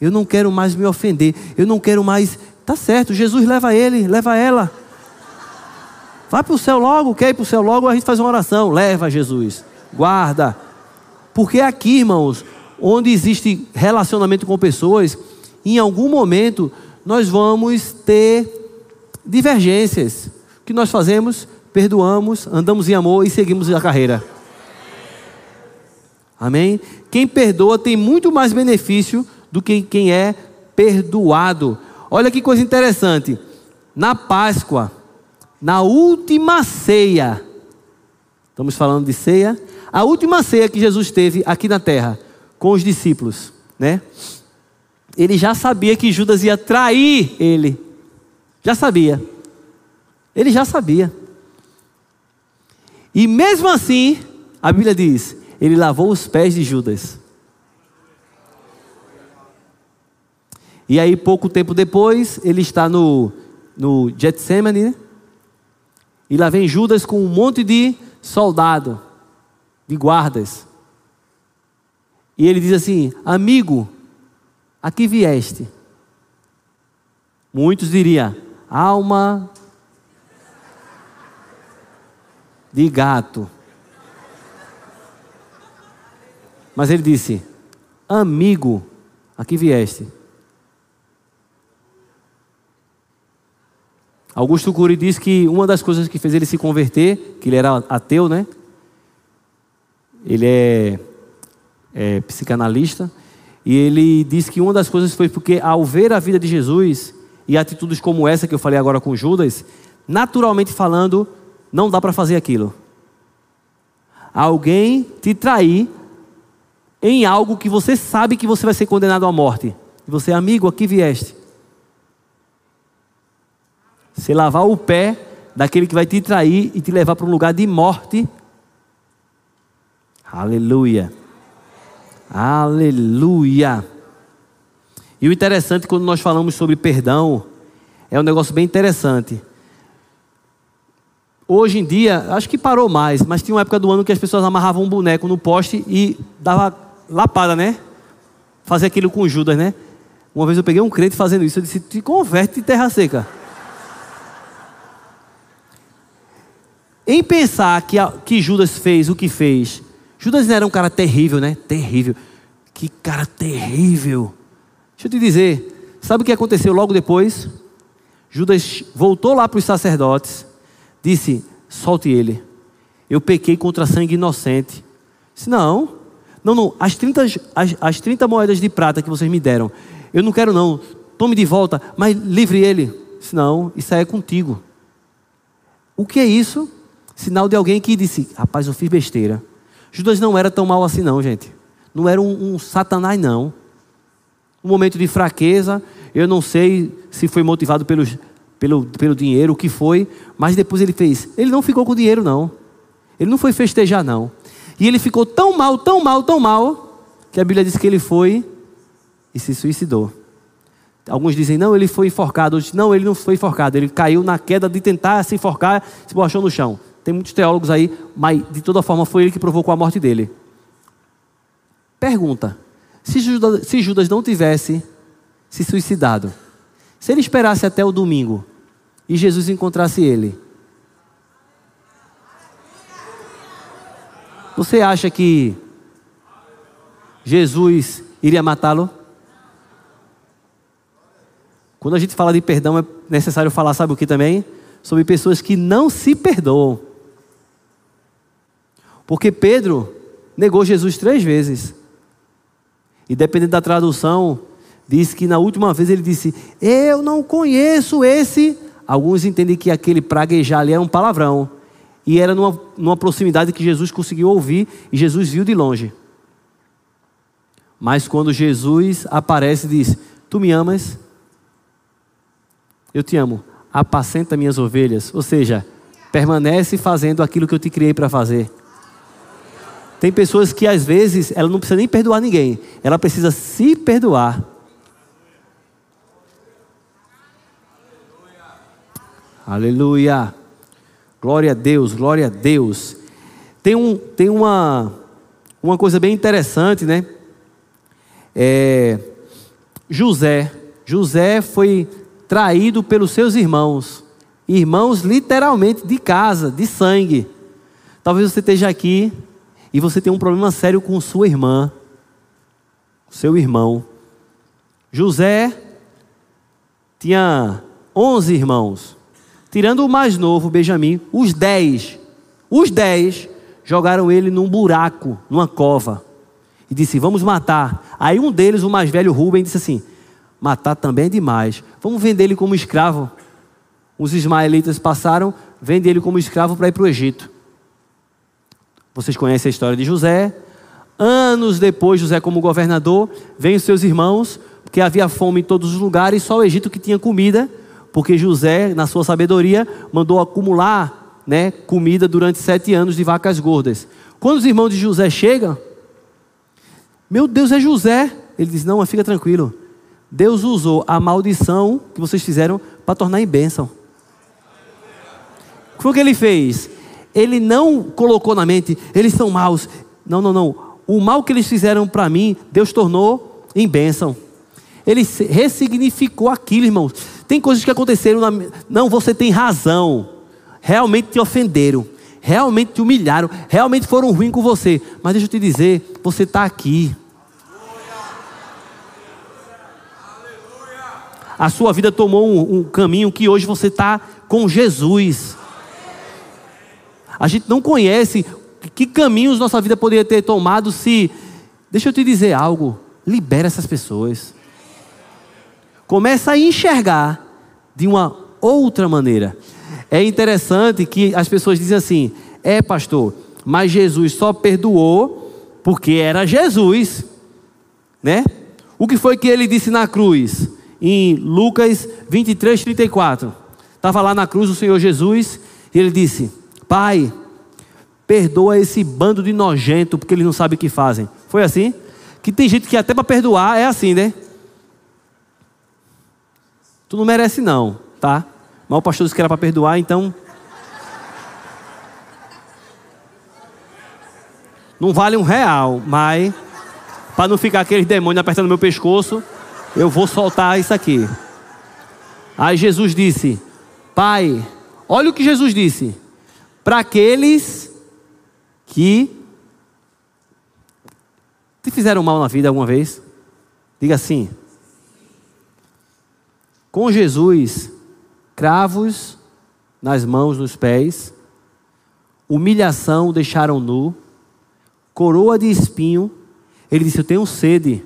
Eu não quero mais me ofender. Eu não quero mais. Tá certo, Jesus leva ele, leva ela. Vai para o céu logo, quer ir para o céu logo, a gente faz uma oração. Leva Jesus, guarda. Porque aqui, irmãos, onde existe relacionamento com pessoas, em algum momento nós vamos ter divergências. O que nós fazemos? Perdoamos, andamos em amor e seguimos a carreira. Amém? Quem perdoa tem muito mais benefício do que quem é perdoado. Olha que coisa interessante. Na Páscoa, na última ceia, estamos falando de ceia, a última ceia que Jesus teve aqui na terra com os discípulos, né? Ele já sabia que Judas ia trair ele. Já sabia. Ele já sabia. E mesmo assim, a Bíblia diz: ele lavou os pés de Judas. E aí, pouco tempo depois, ele está no, no Getsemane, né? E lá vem Judas com um monte de soldado, de guardas. E ele diz assim: Amigo, aqui vieste. Muitos diriam: Alma de gato. Mas ele disse: Amigo, aqui vieste. Augusto Cury diz que uma das coisas que fez ele se converter, que ele era ateu, né? Ele é, é psicanalista. E ele diz que uma das coisas foi porque, ao ver a vida de Jesus e atitudes como essa que eu falei agora com Judas, naturalmente falando, não dá para fazer aquilo. Alguém te trair em algo que você sabe que você vai ser condenado à morte. E você, amigo, aqui vieste. Você lavar o pé daquele que vai te trair e te levar para um lugar de morte. Aleluia. Aleluia. E o interessante quando nós falamos sobre perdão, é um negócio bem interessante. Hoje em dia, acho que parou mais, mas tinha uma época do ano que as pessoas amarravam um boneco no poste e dava lapada, né? Fazer aquilo com Judas, né? Uma vez eu peguei um crente fazendo isso, eu disse: te converte em terra seca. Em pensar que, que Judas fez o que fez, Judas era um cara terrível, né? Terrível. Que cara terrível. Deixa eu te dizer, sabe o que aconteceu logo depois? Judas voltou lá para os sacerdotes, disse: solte ele. Eu pequei contra sangue inocente. Disse: não, não, não, as 30, as, as 30 moedas de prata que vocês me deram, eu não quero não, tome de volta, mas livre ele. Disse, não, isso aí é contigo. O que é isso? Sinal de alguém que disse: Rapaz, eu fiz besteira. Judas não era tão mal assim, não, gente. Não era um, um satanás, não. Um momento de fraqueza, eu não sei se foi motivado pelos, pelo, pelo dinheiro, o que foi, mas depois ele fez. Ele não ficou com dinheiro, não. Ele não foi festejar, não. E ele ficou tão mal, tão mal, tão mal, que a Bíblia diz que ele foi e se suicidou. Alguns dizem, não, ele foi enforcado. Outros, não, ele não foi enforcado. Ele caiu na queda de tentar se enforcar, se borrachou no chão. Tem muitos teólogos aí, mas de toda forma foi ele que provocou a morte dele. Pergunta: se Judas, se Judas não tivesse se suicidado, se ele esperasse até o domingo e Jesus encontrasse ele, você acha que Jesus iria matá-lo? Quando a gente fala de perdão, é necessário falar, sabe o que também? Sobre pessoas que não se perdoam. Porque Pedro negou Jesus três vezes. E dependendo da tradução, diz que na última vez ele disse: Eu não conheço esse. Alguns entendem que aquele praguejar ali era um palavrão. E era numa, numa proximidade que Jesus conseguiu ouvir e Jesus viu de longe. Mas quando Jesus aparece e diz: Tu me amas? Eu te amo. Apacenta minhas ovelhas. Ou seja, permanece fazendo aquilo que eu te criei para fazer. Tem pessoas que às vezes ela não precisa nem perdoar ninguém, ela precisa se perdoar. Aleluia. Glória a Deus, glória a Deus. Tem, um, tem uma, uma coisa bem interessante, né? É, José. José foi traído pelos seus irmãos. Irmãos, literalmente, de casa, de sangue. Talvez você esteja aqui e você tenha um problema sério com sua irmã, seu irmão. José tinha 11 irmãos. Tirando o mais novo, Benjamim, os dez, os dez jogaram ele num buraco, numa cova. E disse: Vamos matar. Aí um deles, o mais velho Rubem, disse assim: Matar também é demais. Vamos vender ele como escravo. Os ismaelitas passaram, vende ele como escravo para ir para o Egito. Vocês conhecem a história de José. Anos depois, José, como governador, vem os seus irmãos, porque havia fome em todos os lugares, só o Egito que tinha comida, porque José, na sua sabedoria, mandou acumular né, comida durante sete anos de vacas gordas. Quando os irmãos de José chegam, meu Deus, é José. Ele diz: Não, mas fica tranquilo. Deus usou a maldição que vocês fizeram para tornar em bênção. O que foi que ele fez? Ele não colocou na mente, eles são maus. Não, não, não. O mal que eles fizeram para mim, Deus tornou em bênção. Ele ressignificou aquilo, irmãos. Tem coisas que aconteceram. Na... Não, você tem razão. Realmente te ofenderam. Realmente te humilharam. Realmente foram ruins com você. Mas deixa eu te dizer, você está aqui. a sua vida tomou um, um caminho que hoje você está com Jesus. A gente não conhece que caminhos nossa vida poderia ter tomado se. Deixa eu te dizer algo. Libera essas pessoas. Começa a enxergar de uma outra maneira. É interessante que as pessoas dizem assim: é, pastor, mas Jesus só perdoou porque era Jesus, né? O que foi que ele disse na cruz? em Lucas 23, 34. Estava lá na cruz o Senhor Jesus e ele disse: Pai, perdoa esse bando de nojento, porque eles não sabem o que fazem. Foi assim? Que tem gente que até para perdoar é assim, né? Tu não merece, não, tá? Mas o pastor disse que era para perdoar, então. Não vale um real, mas. Para não ficar aqueles demônios apertando meu pescoço eu vou soltar isso aqui. Aí Jesus disse: Pai, olha o que Jesus disse. Para aqueles que te fizeram mal na vida alguma vez, diga assim: com Jesus, cravos nas mãos, nos pés, humilhação deixaram nu, coroa de espinho. Ele disse: Eu tenho sede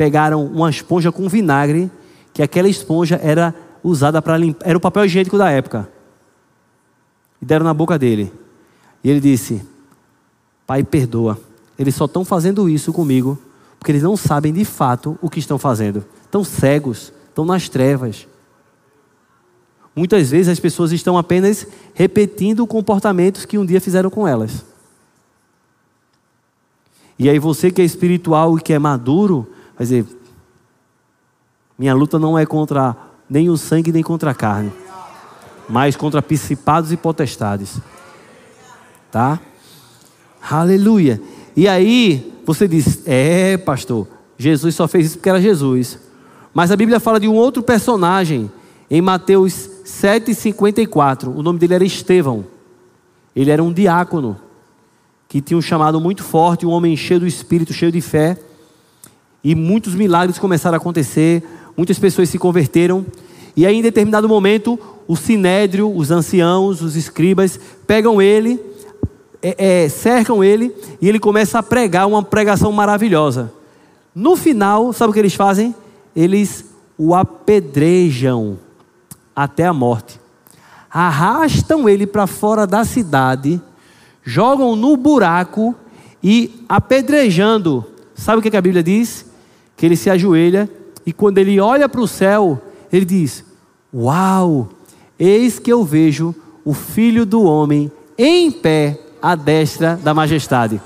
pegaram uma esponja com vinagre, que aquela esponja era usada para limpar, era o papel higiênico da época. E deram na boca dele. E ele disse: Pai, perdoa. Eles só estão fazendo isso comigo porque eles não sabem de fato o que estão fazendo. Estão cegos, estão nas trevas. Muitas vezes as pessoas estão apenas repetindo comportamentos que um dia fizeram com elas. E aí você que é espiritual e que é maduro, vai dizer: minha luta não é contra nem o sangue nem contra a carne, mas contra principados e potestades. Tá? Aleluia. E aí você diz: é, pastor, Jesus só fez isso porque era Jesus. Mas a Bíblia fala de um outro personagem em Mateus 7,54. O nome dele era Estevão. Ele era um diácono que tinha um chamado muito forte, um homem cheio do espírito, cheio de fé. E muitos milagres começaram a acontecer, muitas pessoas se converteram. E aí, em determinado momento, o sinédrio, os anciãos, os escribas, pegam ele, é, é, cercam ele, e ele começa a pregar uma pregação maravilhosa. No final, sabe o que eles fazem? Eles o apedrejam até a morte. Arrastam ele para fora da cidade jogam no buraco e apedrejando. Sabe o que a Bíblia diz? Que ele se ajoelha e quando ele olha para o céu, ele diz: Uau, eis que eu vejo o filho do homem em pé à destra da majestade.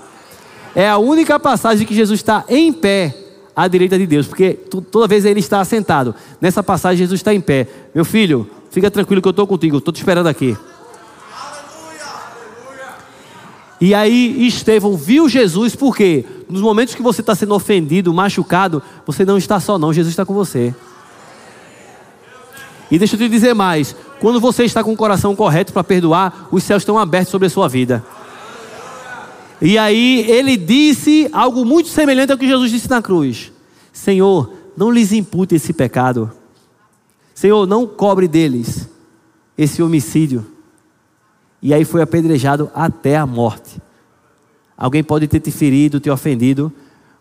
É a única passagem que Jesus está em pé à direita de Deus, porque toda vez ele está sentado. Nessa passagem, Jesus está em pé. Meu filho, fica tranquilo que eu estou contigo, estou te esperando aqui. E aí Estevão viu Jesus, porque nos momentos que você está sendo ofendido, machucado, você não está só, não, Jesus está com você. E deixa eu te dizer mais: quando você está com o coração correto para perdoar, os céus estão abertos sobre a sua vida. E aí ele disse algo muito semelhante ao que Jesus disse na cruz: Senhor, não lhes impute esse pecado. Senhor, não cobre deles esse homicídio e aí foi apedrejado até a morte. Alguém pode ter te ferido, te ofendido,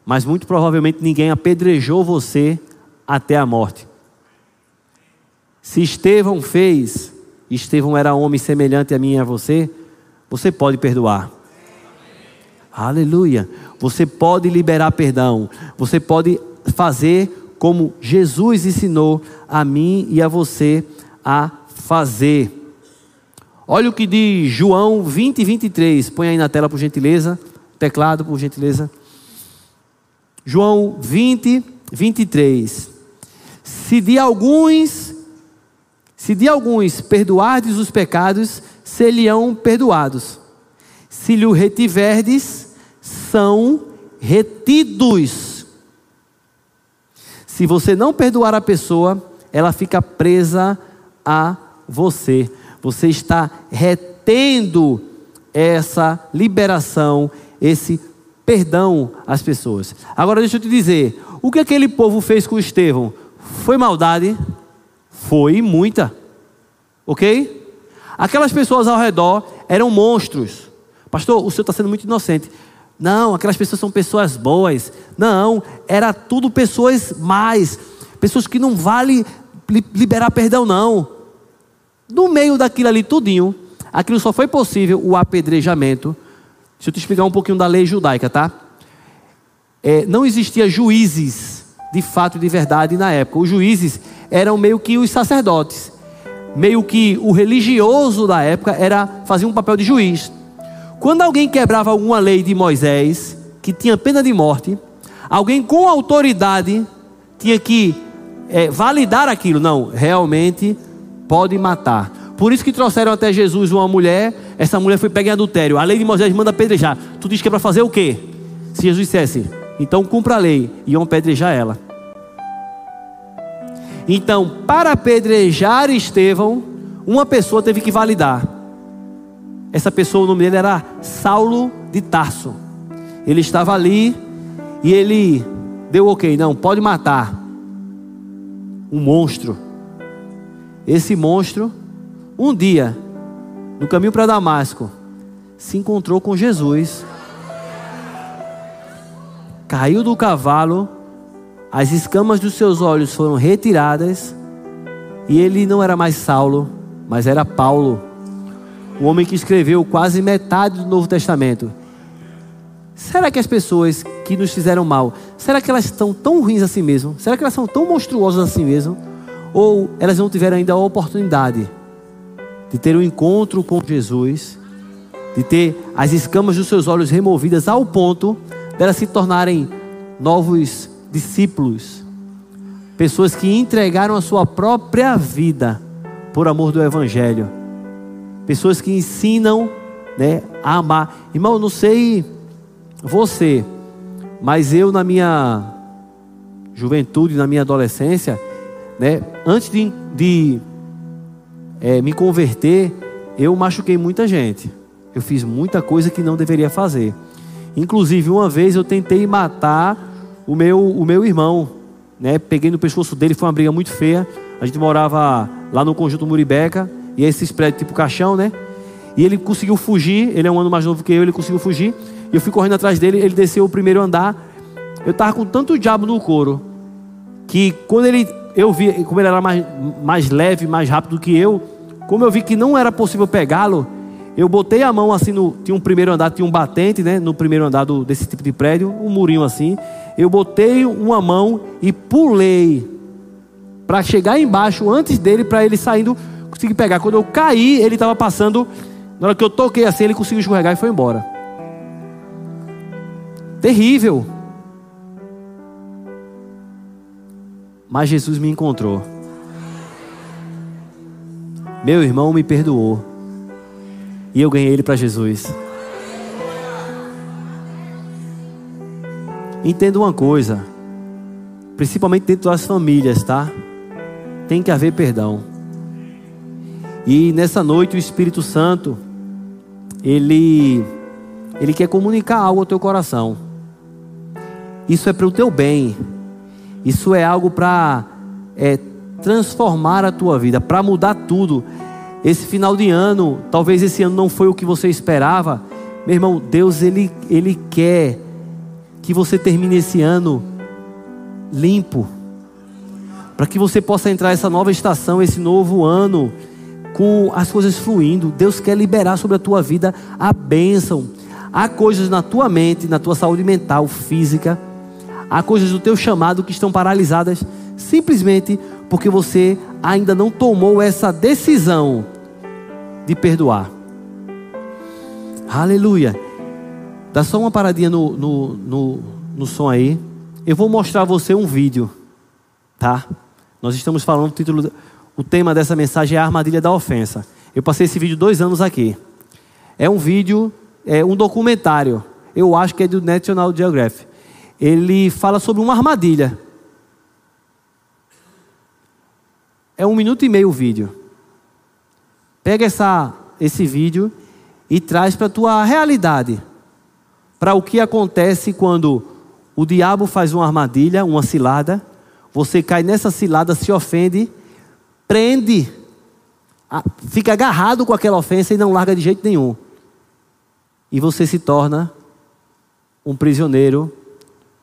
mas muito provavelmente ninguém apedrejou você até a morte. Se Estevão fez, Estevão era homem semelhante a mim e a você, você pode perdoar. Aleluia. Você pode liberar perdão. Você pode fazer como Jesus ensinou a mim e a você a fazer. Olha o que diz João 20, 23. Põe aí na tela, por gentileza. Teclado, por gentileza. João 20, 23. Se de alguns, se de alguns perdoardes os pecados, seriam perdoados. Se lhe retiverdes, são retidos. Se você não perdoar a pessoa, ela fica presa a você. Você está retendo essa liberação, esse perdão às pessoas. Agora deixa eu te dizer, o que aquele povo fez com Estevão? Foi maldade? Foi muita. Ok? Aquelas pessoas ao redor eram monstros. Pastor, o senhor está sendo muito inocente. Não, aquelas pessoas são pessoas boas. Não, era tudo pessoas más. Pessoas que não vale liberar perdão, não. No meio daquilo ali tudinho, aquilo só foi possível o apedrejamento. Deixa eu te explicar um pouquinho da lei judaica, tá? É, não existia juízes de fato e de verdade na época. Os juízes eram meio que os sacerdotes. Meio que o religioso da época era fazia um papel de juiz. Quando alguém quebrava alguma lei de Moisés, que tinha pena de morte, alguém com autoridade tinha que é, validar aquilo. Não, realmente pode matar. Por isso que trouxeram até Jesus uma mulher, essa mulher foi pega em adultério. A lei de Moisés manda apedrejar. Tu diz que é para fazer o quê? Se Jesus dissesse, então cumpra a lei, iam apedrejar ela. Então, para apedrejar Estevão, uma pessoa teve que validar. Essa pessoa, o nome dele era Saulo de Tarso. Ele estava ali e ele deu ok, não, pode matar. Um monstro. Esse monstro, um dia, no caminho para Damasco, se encontrou com Jesus. Caiu do cavalo, as escamas dos seus olhos foram retiradas, e ele não era mais Saulo, mas era Paulo, o homem que escreveu quase metade do Novo Testamento. Será que as pessoas que nos fizeram mal, será que elas estão tão ruins assim mesmo? Será que elas são tão monstruosas assim mesmo? ou elas não tiveram ainda a oportunidade de ter um encontro com Jesus, de ter as escamas dos seus olhos removidas ao ponto delas se tornarem novos discípulos, pessoas que entregaram a sua própria vida por amor do Evangelho, pessoas que ensinam né, a amar. Irmão, não sei você, mas eu na minha juventude, na minha adolescência, né, antes de, de é, me converter, eu machuquei muita gente. Eu fiz muita coisa que não deveria fazer. Inclusive, uma vez eu tentei matar o meu, o meu irmão. Né? Peguei no pescoço dele, foi uma briga muito feia. A gente morava lá no conjunto Muribeca, e esses prédios tipo caixão, né? E ele conseguiu fugir, ele é um ano mais novo que eu, ele conseguiu fugir. E eu fui correndo atrás dele, ele desceu o primeiro andar. Eu tava com tanto diabo no couro, que quando ele, eu vi, como ele era mais, mais leve, mais rápido que eu, como eu vi que não era possível pegá-lo, eu botei a mão assim no. Tinha um primeiro andar, tinha um batente, né? No primeiro andar do, desse tipo de prédio, um murinho assim. Eu botei uma mão e pulei para chegar embaixo antes dele, para ele saindo conseguir pegar. Quando eu caí, ele estava passando. Na hora que eu toquei assim, ele conseguiu escorregar e foi embora. Terrível. Mas Jesus me encontrou. Meu irmão me perdoou. E eu ganhei ele para Jesus. Entenda uma coisa, principalmente dentro das famílias, tá? Tem que haver perdão. E nessa noite o Espírito Santo, ele, ele quer comunicar algo ao teu coração. Isso é para o teu bem. Isso é algo para é, transformar a tua vida, para mudar tudo. Esse final de ano, talvez esse ano não foi o que você esperava. Meu irmão, Deus ele, ele quer que você termine esse ano limpo. Para que você possa entrar essa nova estação, esse novo ano com as coisas fluindo. Deus quer liberar sobre a tua vida a bênção. Há coisas na tua mente, na tua saúde mental, física, há coisas do teu chamado que estão paralisadas simplesmente porque você ainda não tomou essa decisão de perdoar. Aleluia. Dá só uma paradinha no, no, no, no som aí. Eu vou mostrar a você um vídeo, tá? Nós estamos falando, o título, o tema dessa mensagem é a armadilha da ofensa. Eu passei esse vídeo dois anos aqui. É um vídeo, é um documentário. Eu acho que é do National Geographic. Ele fala sobre uma armadilha. É um minuto e meio o vídeo. Pega essa, esse vídeo e traz para a tua realidade. Para o que acontece quando o diabo faz uma armadilha, uma cilada, você cai nessa cilada, se ofende, prende, fica agarrado com aquela ofensa e não larga de jeito nenhum. E você se torna um prisioneiro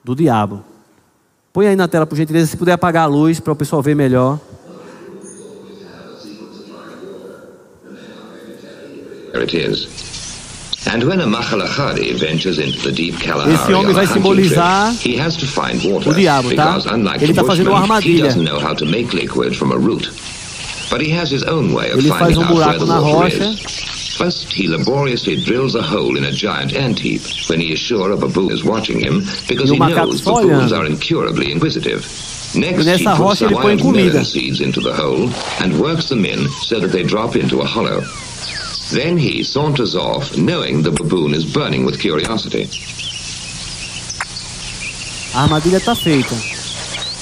do diabo. Põe aí na tela, por gentileza, se puder apagar a luz para o pessoal ver melhor. it is. And when a Mahalachari ventures into the deep Kalahari Esse homem vai simbolizar trip, he has to find water, o diabo, tá? Ele está fazendo uma armadilha. He doesn't know how to make liquid from a root. But he has his own way of Ele faz um buraco na rocha. First, he laboriously drills a hole in a giant ant heap when he is sure of a baboon is watching him because he knows baboons are incurably inquisitive. Next, he puts some wild melon seeds into the hole and works them in so that they drop into a hollow. Then he saunters off, knowing the baboon is burning with curiosity. Ah, a armadilha está feita.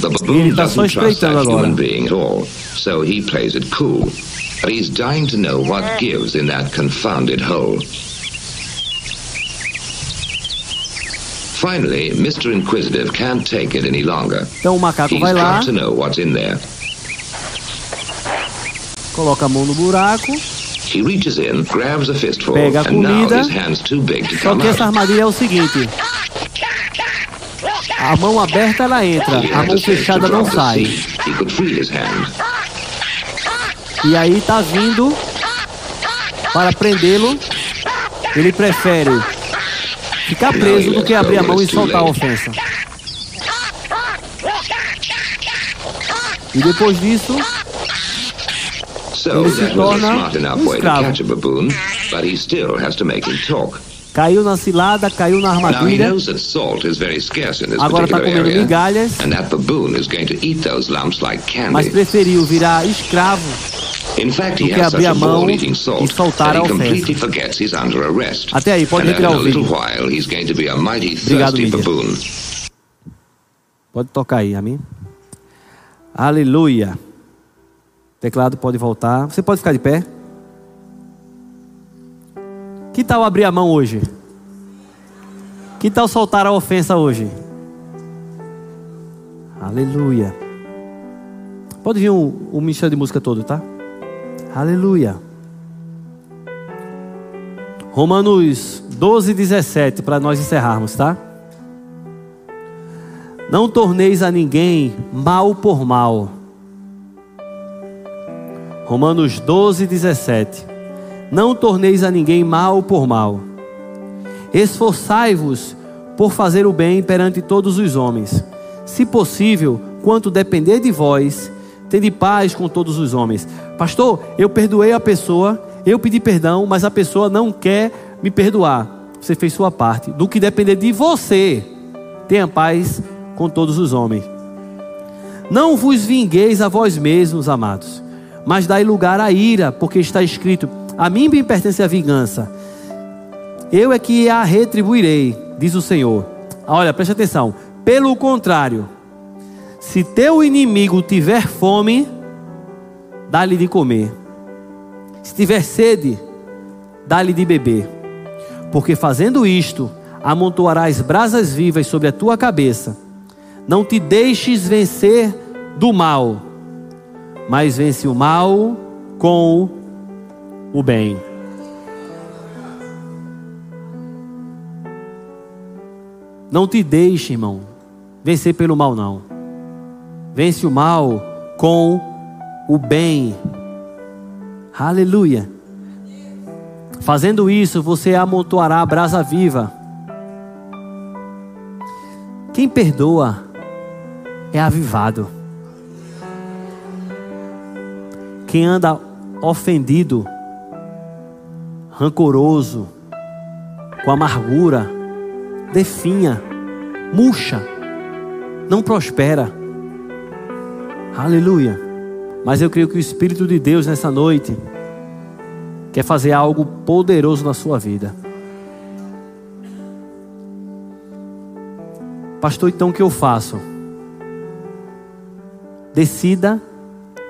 The baboon tá doesn't trust that agora. human being at all, so he plays it cool. But he's dying to know what gives in that confounded hole. Finally, Mr. Inquisitive can't take it any longer. Então o macaco He's vai lá. To know what's in there. Coloca a mão no buraco. He reaches in, grabs a fistful, Pega a comida. Só que essa armadilha é o seguinte: a mão aberta ela entra, a mão fechada não sai. E aí tá vindo para prendê-lo. Ele prefere ficar preso do que abrir a mão e soltar a ofensa. E depois disso, So ele se torna um escravo. Caiu na cilada, caiu na armadilha, agora está comendo migalhas, mas preferiu virar escravo In fact, do he que has such abrir a mão e salt soltar that a he ofensa. completely forgets he's under arrest. Até aí, pode retirar o vídeo. while, he's going to be a mighty Obrigado, thirsty baboon. Pode tocar aí, amém? Aleluia. Teclado pode voltar. Você pode ficar de pé? Que tal abrir a mão hoje? Que tal soltar a ofensa hoje? Aleluia. Pode vir o, o ministério de música todo, tá? Aleluia. Romanos 12, 17, para nós encerrarmos, tá? Não torneis a ninguém mal por mal. Romanos 12, 17. Não torneis a ninguém mal por mal. Esforçai-vos por fazer o bem perante todos os homens. Se possível, quanto depender de vós, tende paz com todos os homens. Pastor, eu perdoei a pessoa, eu pedi perdão, mas a pessoa não quer me perdoar. Você fez sua parte. Do que depender de você, tenha paz com todos os homens. Não vos vingueis a vós mesmos, amados, mas dai lugar à ira, porque está escrito: A mim me pertence a vingança. Eu é que a retribuirei, diz o Senhor. Olha, preste atenção. Pelo contrário, se teu inimigo tiver fome, dá-lhe de comer. Se tiver sede, dá-lhe de beber. Porque fazendo isto, amontoarás brasas vivas sobre a tua cabeça. Não te deixes vencer do mal, mas vence o mal com o bem. Não te deixe, irmão, vencer pelo mal, não. Vence o mal com o bem. Aleluia. Fazendo isso, você amontoará a brasa viva. Quem perdoa é avivado. Quem anda ofendido, rancoroso, com amargura, definha, murcha, não prospera. Aleluia. Mas eu creio que o Espírito de Deus nessa noite quer fazer algo poderoso na sua vida. Pastor, então o que eu faço? Decida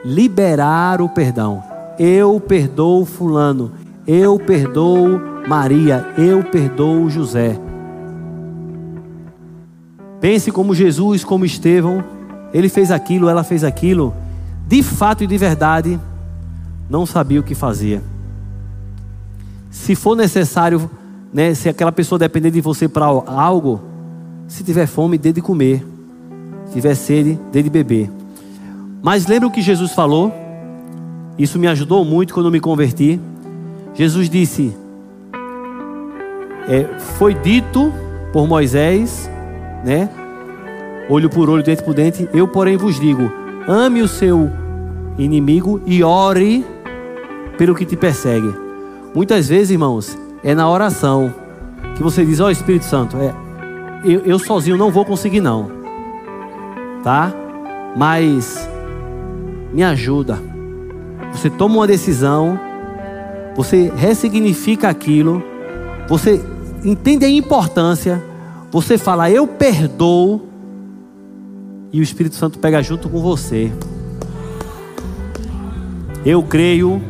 liberar o perdão. Eu perdoo Fulano. Eu perdoo Maria. Eu perdoo José. Pense como Jesus, como Estevão. Ele fez aquilo, ela fez aquilo. De fato e de verdade, não sabia o que fazia. Se for necessário, né, se aquela pessoa depender de você para algo, se tiver fome, dê de comer. Se tiver sede, dê de beber. Mas lembra o que Jesus falou? Isso me ajudou muito quando me converti. Jesus disse: é, Foi dito por Moisés, né? Olho por olho, dente por dente. Eu, porém, vos digo: ame o seu inimigo e ore pelo que te persegue. Muitas vezes, irmãos, é na oração que você diz: Ó oh, Espírito Santo, é, eu, eu sozinho não vou conseguir, não, tá? Mas me ajuda. Você toma uma decisão, você ressignifica aquilo, você entende a importância, você fala, eu perdoo, e o Espírito Santo pega junto com você. Eu creio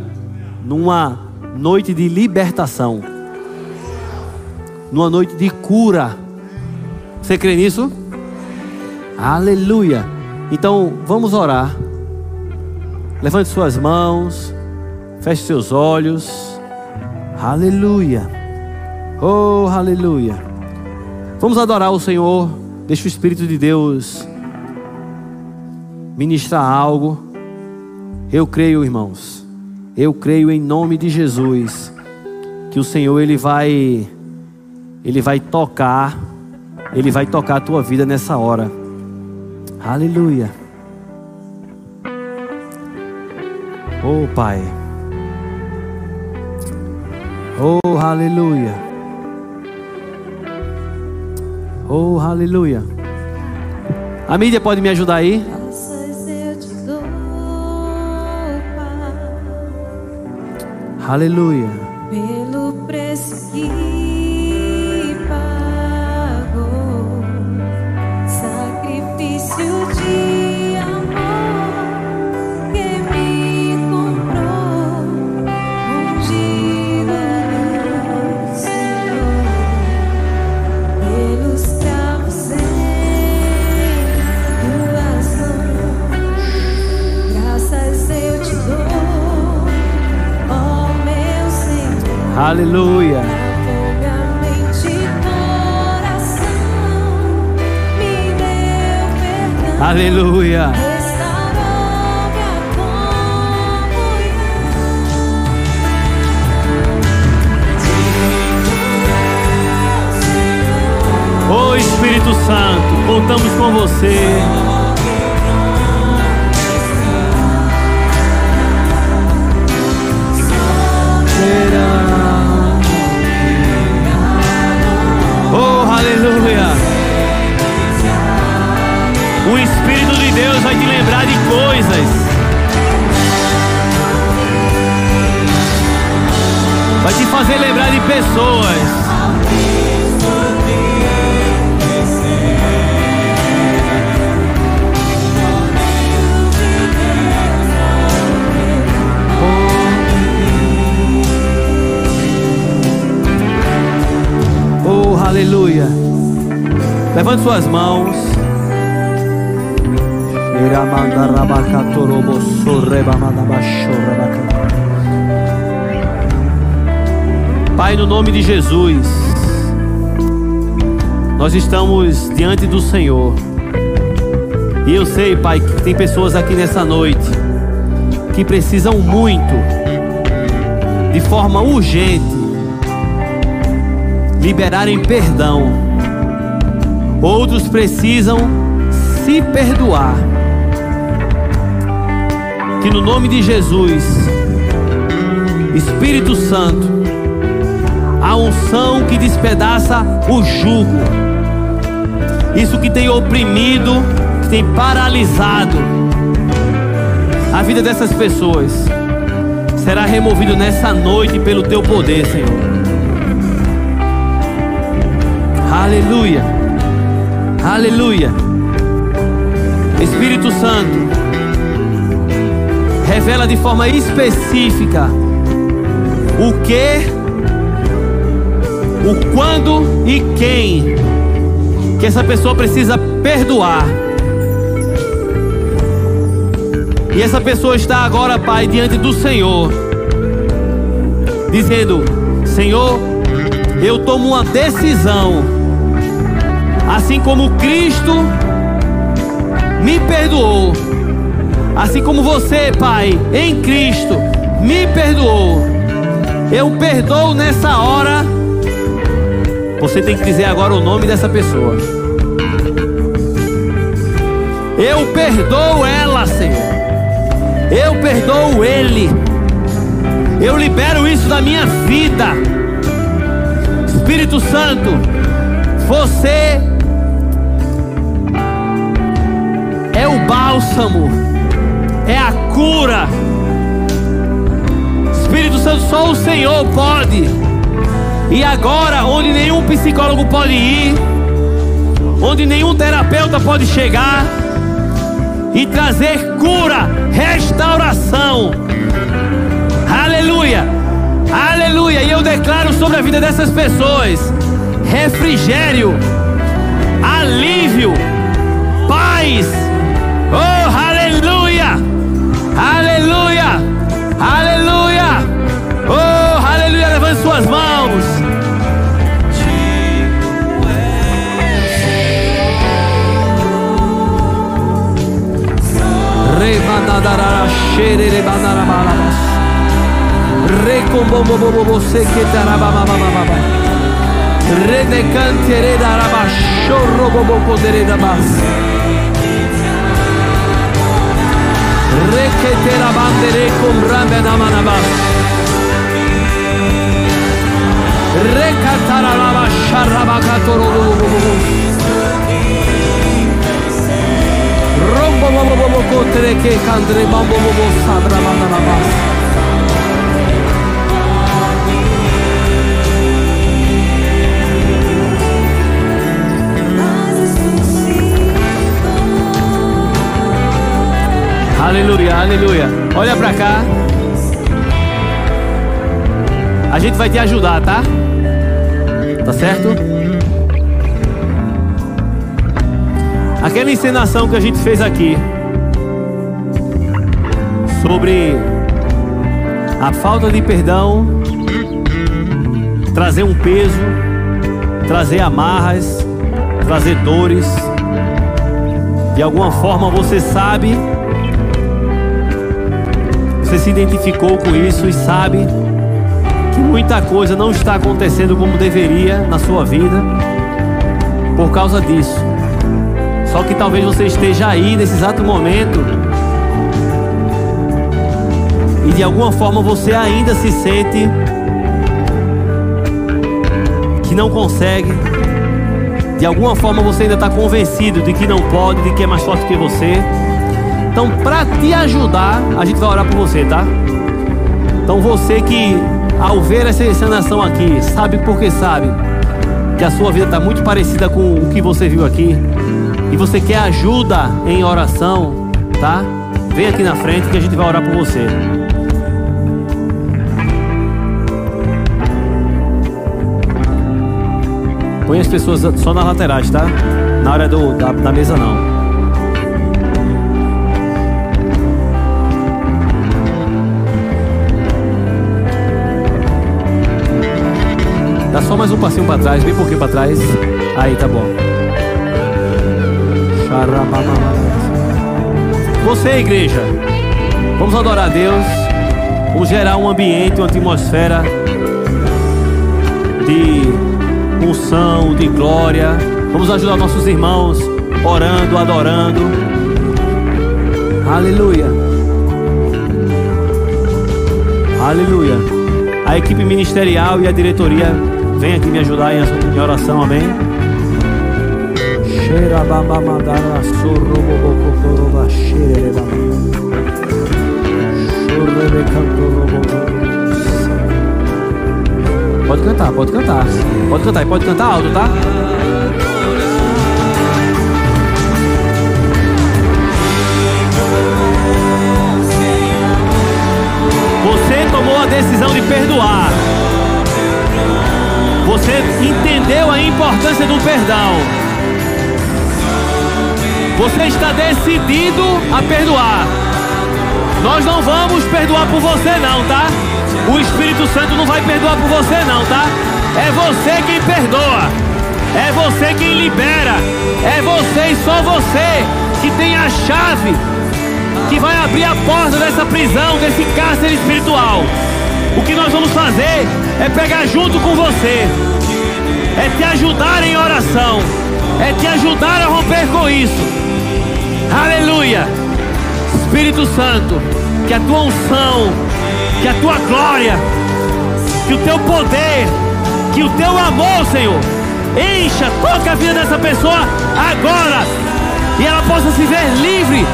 numa noite de libertação, numa noite de cura. Você crê nisso? Aleluia. Então vamos orar. Levante suas mãos, feche seus olhos. Aleluia. Oh, aleluia. Vamos adorar o Senhor. Deixa o Espírito de Deus ministrar algo. Eu creio, irmãos. Eu creio em nome de Jesus que o Senhor ele vai ele vai tocar, ele vai tocar a tua vida nessa hora. Aleluia. Oh, Pai. Oh, aleluia. Oh, aleluia. A mídia pode me ajudar aí? Aleluia. De Jesus, nós estamos diante do Senhor. E eu sei, Pai, que tem pessoas aqui nessa noite que precisam muito, de forma urgente, liberarem perdão. Outros precisam se perdoar. Que no nome de Jesus, Espírito Santo, a unção que despedaça o jugo, isso que tem oprimido, que tem paralisado a vida dessas pessoas, será removido nessa noite pelo teu poder, Senhor. Aleluia. Aleluia. Espírito Santo, revela de forma específica o que, o quando e quem que essa pessoa precisa perdoar. E essa pessoa está agora, Pai, diante do Senhor, dizendo: Senhor, eu tomo uma decisão, assim como Cristo me perdoou, assim como você, Pai, em Cristo, me perdoou. Eu perdoo nessa hora. Você tem que dizer agora o nome dessa pessoa. Eu perdoo ela, Senhor. Eu perdoo ele. Eu libero isso da minha vida. Espírito Santo, você é o bálsamo, é a cura. Espírito Santo, só o Senhor pode. E agora, onde nenhum psicólogo pode ir, onde nenhum terapeuta pode chegar e trazer cura, restauração. Aleluia, aleluia. E eu declaro sobre a vida dessas pessoas refrigério, alívio, paz. Oh, aleluia, aleluia, aleluia. Oh, aleluia. Levante suas mãos. bandarara şerere bandara bağlamaz. Rekombo bo bo bo bo sekete araba ba ba ba ba ba. Rede kantere. Rekete la bandere kumrande da manaba. Rekataraba şaraba katorolu bo bo bo. Aleluia, aleluia. Olha pra cá. A gente vai te ajudar, tá? Tá certo? Aquela encenação que a gente fez aqui sobre a falta de perdão, trazer um peso, trazer amarras, trazer dores. De alguma forma você sabe você se identificou com isso e sabe que muita coisa não está acontecendo como deveria na sua vida por causa disso. Só que talvez você esteja aí nesse exato momento e de alguma forma você ainda se sente que não consegue. De alguma forma você ainda está convencido de que não pode, de que é mais forte que você. Então, para te ajudar, a gente vai orar por você, tá? Então, você que ao ver essa encenação aqui, sabe porque sabe que a sua vida está muito parecida com o que você viu aqui e você quer ajuda em oração, tá? Vem aqui na frente que a gente vai orar por você. Põe as pessoas só nas laterais, tá? Na área do, da, da mesa não. Dá só mais um passinho pra trás, bem pouquinho pra trás. Aí, tá bom. Você, igreja, vamos adorar a Deus. Vamos gerar um ambiente, uma atmosfera de unção, de glória. Vamos ajudar nossos irmãos orando, adorando. Aleluia. Aleluia. A equipe ministerial e a diretoria vem aqui me ajudar em oração, amém? Xerababamandara sorrobobocotoroba xererebaba. Xorrebecantorobobo. Pode cantar, pode cantar. Pode cantar e pode cantar alto, tá? Você tomou a decisão de perdoar. Você entendeu a importância do perdão. Você está decidido a perdoar. Nós não vamos perdoar por você não, tá? O Espírito Santo não vai perdoar por você não, tá? É você quem perdoa. É você quem libera. É você e só você que tem a chave que vai abrir a porta dessa prisão, desse cárcere espiritual. O que nós vamos fazer é pegar junto com você, é te ajudar em oração, é te ajudar a romper com isso. Aleluia! Espírito Santo, que a tua unção, que a tua glória, que o teu poder, que o teu amor, Senhor, encha, toca a vida dessa pessoa agora e ela possa se ver livre,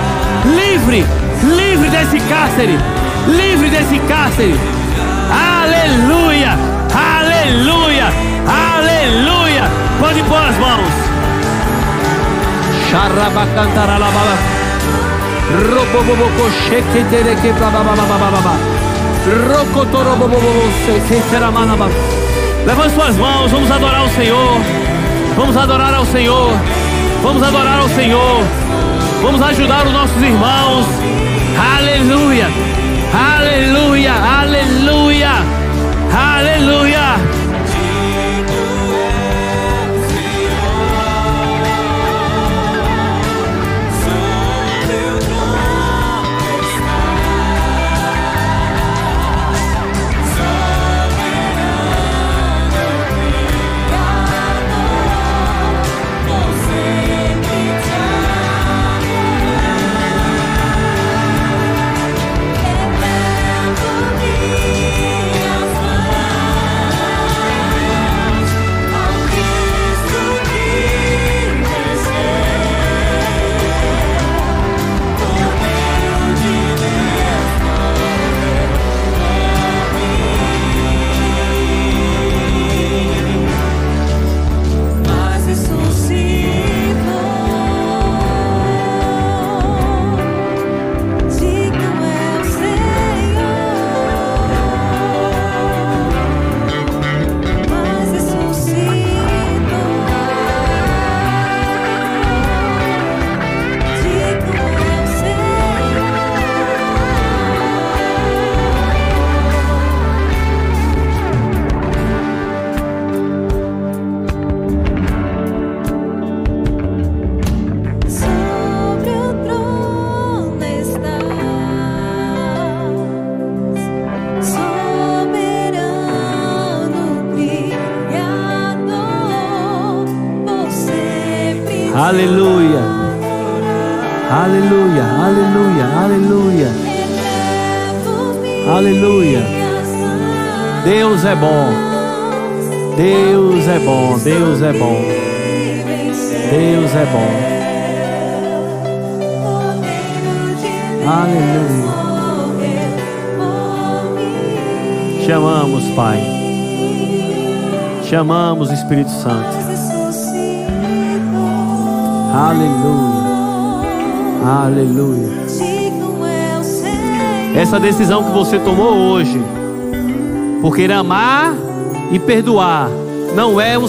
livre, livre desse cárcere, livre desse cárcere. Aleluia, aleluia, aleluia. Pode pôr as mãos. Xarabacantaralababa. Roboboboko sheketereke babababababa. Rokotorobobobo seketeramanaba. Levante suas mãos, vamos adorar o Senhor. Vamos adorar ao Senhor. Vamos adorar ao Senhor. Vamos ajudar os nossos irmãos. É bom. Deus é bom. Aleluia. Chamamos, Pai. Chamamos Espírito Santo. Aleluia. Aleluia. Essa decisão que você tomou hoje, por querer amar e perdoar, não é um